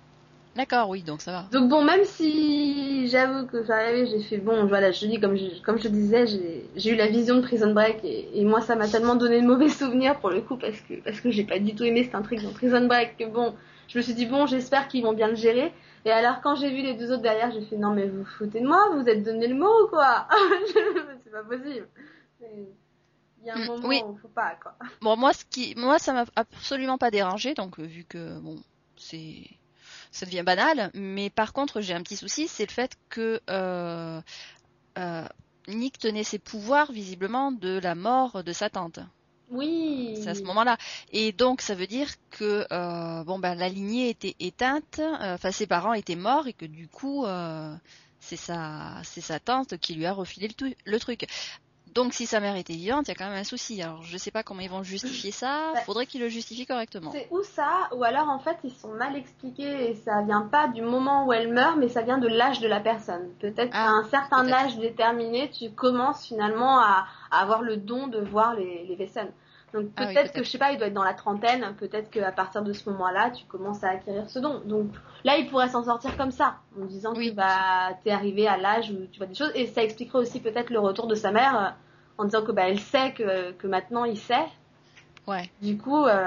D'accord, oui, donc ça va. Donc bon, même si j'avoue que ça arrivé, j'ai fait bon, voilà, je dis comme je, comme je disais, j'ai eu la vision de Prison Break et, et moi ça m'a tellement donné de mauvais souvenirs pour le coup parce que parce que j'ai pas du tout aimé cette intrigue dans Prison Break que bon, je me suis dit bon, j'espère qu'ils vont bien le gérer. Et alors quand j'ai vu les deux autres derrière, j'ai fait non mais vous foutez de moi, vous êtes donné le mot ou quoi? C'est pas possible. Il y a un Mm, moment oui. où faut pas, quoi. Bon, moi, ce qui, moi, ça m'a absolument pas dérangé, donc euh, vu que bon, c'est, ça devient banal. Mais par contre, j'ai un petit souci, c'est le fait que euh, euh, Nick tenait ses pouvoirs visiblement de la mort de sa tante. Oui. C'est à ce moment-là. Et donc, ça veut dire que euh, bon, ben, la lignée était éteinte, enfin, ses parents étaient morts et que du coup, c'est sa, c'est sa tante qui lui a refilé le truc. Donc, si sa mère était vivante, il y a quand même un souci. Alors, je sais pas comment ils vont justifier ça. Bah, Faudrait qu'ils le justifient correctement. C'est ou ça, ou alors en fait ils sont mal expliqués et ça vient pas du moment où elle meurt, mais ça vient de l'âge de la personne. Peut-être Ah, qu'à un certain âge déterminé, tu commences finalement à, à avoir le don de voir les, les vaisselles. Donc Ah oui, peut-être que je sais pas, il doit être dans la trentaine, peut-être qu'à partir de ce moment-là, tu commences à acquérir ce don. Donc là, il pourrait s'en sortir comme ça, en disant Oui. que bah t'es arrivé à l'âge où tu vois des choses, et ça expliquerait aussi peut-être le retour de sa mère, euh, en disant que bah elle sait que, que maintenant il sait, Ouais. du coup, euh,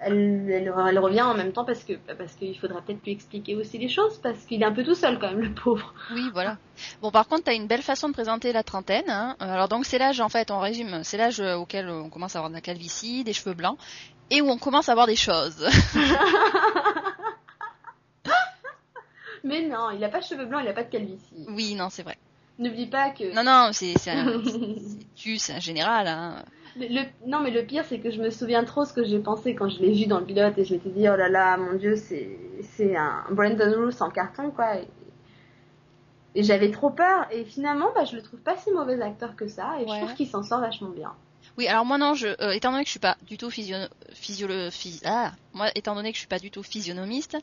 elle, elle, elle revient en même temps parce que parce qu'il faudrait peut-être lui expliquer aussi les choses parce qu'il est un peu tout seul quand même le pauvre. Oui, voilà. Bon, par contre, t'as une belle façon de présenter la trentaine. hein. Euh, Alors donc, c'est l'âge, en fait, on résume, c'est l'âge euh, auquel on commence à avoir de la calvitie, des cheveux blancs, et où on commence à voir des choses. Mais non, il a pas de cheveux blancs, il a pas de calvitie. oui, non, c'est vrai. N'oublie pas que Non, non, c'est, un- c'est- tu, c'est un général. Hein. Le, non mais le pire c'est que je me souviens trop ce que j'ai pensé quand je l'ai vu dans le pilote et je m'étais dit oh là là mon dieu c'est c'est un Brandon Roos en carton quoi. Et, et j'avais trop peur et finalement bah je le trouve pas si mauvais acteur que ça et Ouais. je trouve qu'il s'en sort vachement bien. Oui, alors moi non, je, euh, étant donné que je suis pas du tout physio, physiolo- phys- ah, moi étant donné que je suis pas du tout physionomiste,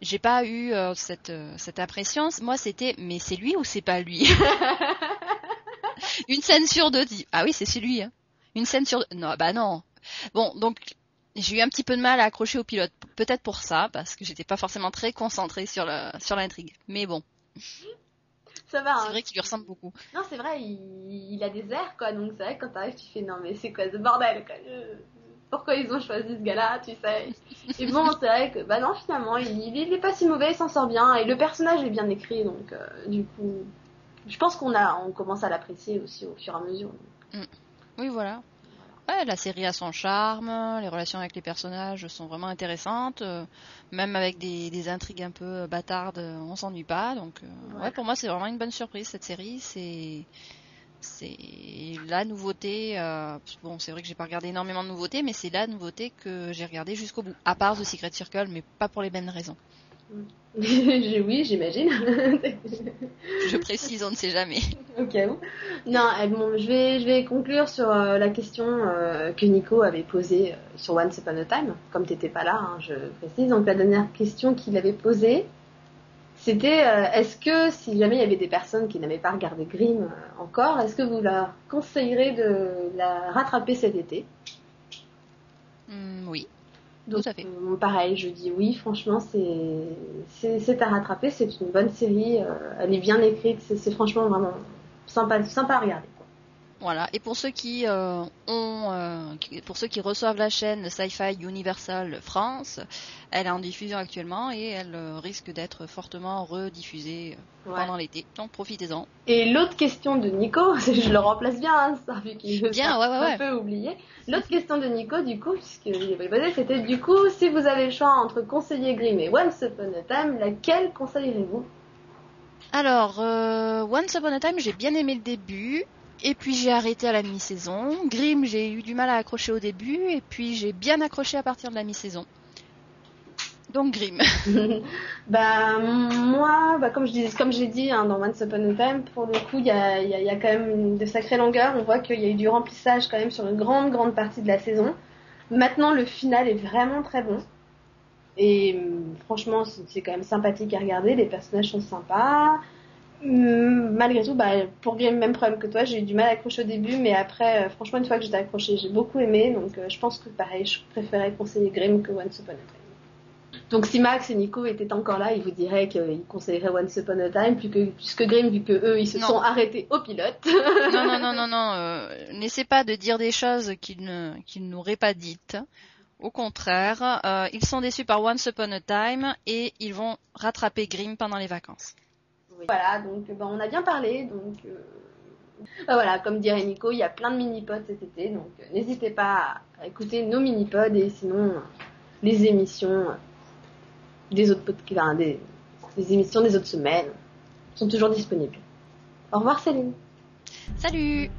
j'ai pas eu euh, cette euh, cette impression. Moi, c'était, mais c'est lui ou c'est pas lui? Une scène sur deux dit, ah oui, c'est celui. Hein. Une scène sur non, bah non. Bon, donc j'ai eu un petit peu de mal à accrocher au pilote, peut-être pour ça, parce que j'étais pas forcément très concentrée sur la sur l'intrigue. Mais bon, Ça va. c'est hein. vrai qu'il lui ressemble beaucoup. Non, c'est vrai, il, il a des airs, quoi. Donc c'est vrai que quand t'arrives, tu fais non, mais c'est quoi ce bordel, quoi. Je- Pourquoi ils ont choisi ce gars-là, tu sais. Et bon, c'est vrai que, bah non, finalement, il, il est pas si mauvais, il s'en sort bien. Et le personnage est bien écrit, donc euh, du coup, je pense qu'on a, on commence à l'apprécier aussi au fur et à mesure. Oui, voilà. Ouais, la série a son charme, les relations avec les personnages sont vraiment intéressantes, euh, même avec des, des intrigues un peu bâtardes, euh, on s'ennuie pas. Donc, euh, Ouais. ouais, pour moi, c'est vraiment une bonne surprise cette série. C'est c'est la nouveauté. euh, bon, c'est vrai que j'ai pas regardé énormément de nouveautés, mais c'est la nouveauté que j'ai regardée jusqu'au bout. À part The Secret Circle, mais pas pour les mêmes raisons. J'ai- oui, j'imagine. Je précise, on ne sait jamais. Au cas où. Non, bon, je vais, je vais conclure sur euh, la question euh, que Nico avait posée euh, sur Once Upon a Time. Comme t'étais pas là, hein, je précise. Donc la dernière question qu'il avait posée, c'était euh, est-ce que si jamais il y avait des personnes qui n'avaient pas regardé Grimm encore, est-ce que vous leur conseillerez de la rattraper cet été? Hmm, oui. Donc, Tout à fait. euh, pareil, je dis oui, franchement, c'est à rattraper, c'est une bonne série, euh, elle est bien écrite, c'est c'est franchement vraiment sympa, sympa à regarder. Voilà. Et pour ceux qui euh, ont, euh, qui- pour ceux qui reçoivent la chaîne Sci-Fi Universal France, elle est en diffusion actuellement et elle euh, risque d'être fortement rediffusée Ouais. pendant l'été. Donc profitez-en. Et l'autre question de Nico, je le remplace bien, hein, ça, vu qu'il veut Bien, ouais, ouais, un peu oublié. L'autre question de Nico, du coup, puisqu'il avait posé, c'était du coup, si vous avez le choix entre conseiller Grimm et Once Upon a Time, laquelle conseillerez-vous Alors, euh, Once Upon a Time, j'ai bien aimé le début. Et puis j'ai arrêté à la mi-saison. Grimm, j'ai eu du mal à accrocher au début. Et puis j'ai bien accroché à partir de la mi-saison. Donc Grimm. Bah moi, bah, comme je dis, comme j'ai dit hein, dans Once Upon a Time, pour le coup, il y y a- quand même de sacrées longueurs. On voit qu'il y a eu du remplissage quand même sur une grande grande partie de la saison. Maintenant, le final est vraiment très bon. Et hum, franchement, c'est quand même sympathique à regarder. Les personnages sont sympas. Hum, Malgré tout, bah, pour Grimm, même problème que toi, j'ai eu du mal à accrocher au début, mais après, euh, franchement, une fois que j'étais accrochée, j'ai beaucoup aimé. Donc, euh, je pense que pareil, je préférais conseiller Grimm que Once Upon a Time. Donc si Max et Nico étaient encore là, ils vous diraient qu'ils conseilleraient Once Upon a Time plus que, plus que Grimm vu que eux ils se Non. sont arrêtés au pilote. non, non, non, non, non. euh, N'essaie pas de dire des choses qu'ils ne, qu'ils n'auraient pas dites. Au contraire, ils sont déçus par Once Upon a Time et ils vont rattraper Grimm pendant les vacances. Voilà, donc ben, on a bien parlé, donc euh, Bah voilà, comme dirait Nico, il y a plein de mini-pods cet été, donc euh, n'hésitez pas à écouter nos mini-pods et sinon euh, les émissions euh, des autres podcasts, des émissions des autres semaines sont toujours disponibles. Au revoir Céline. Salut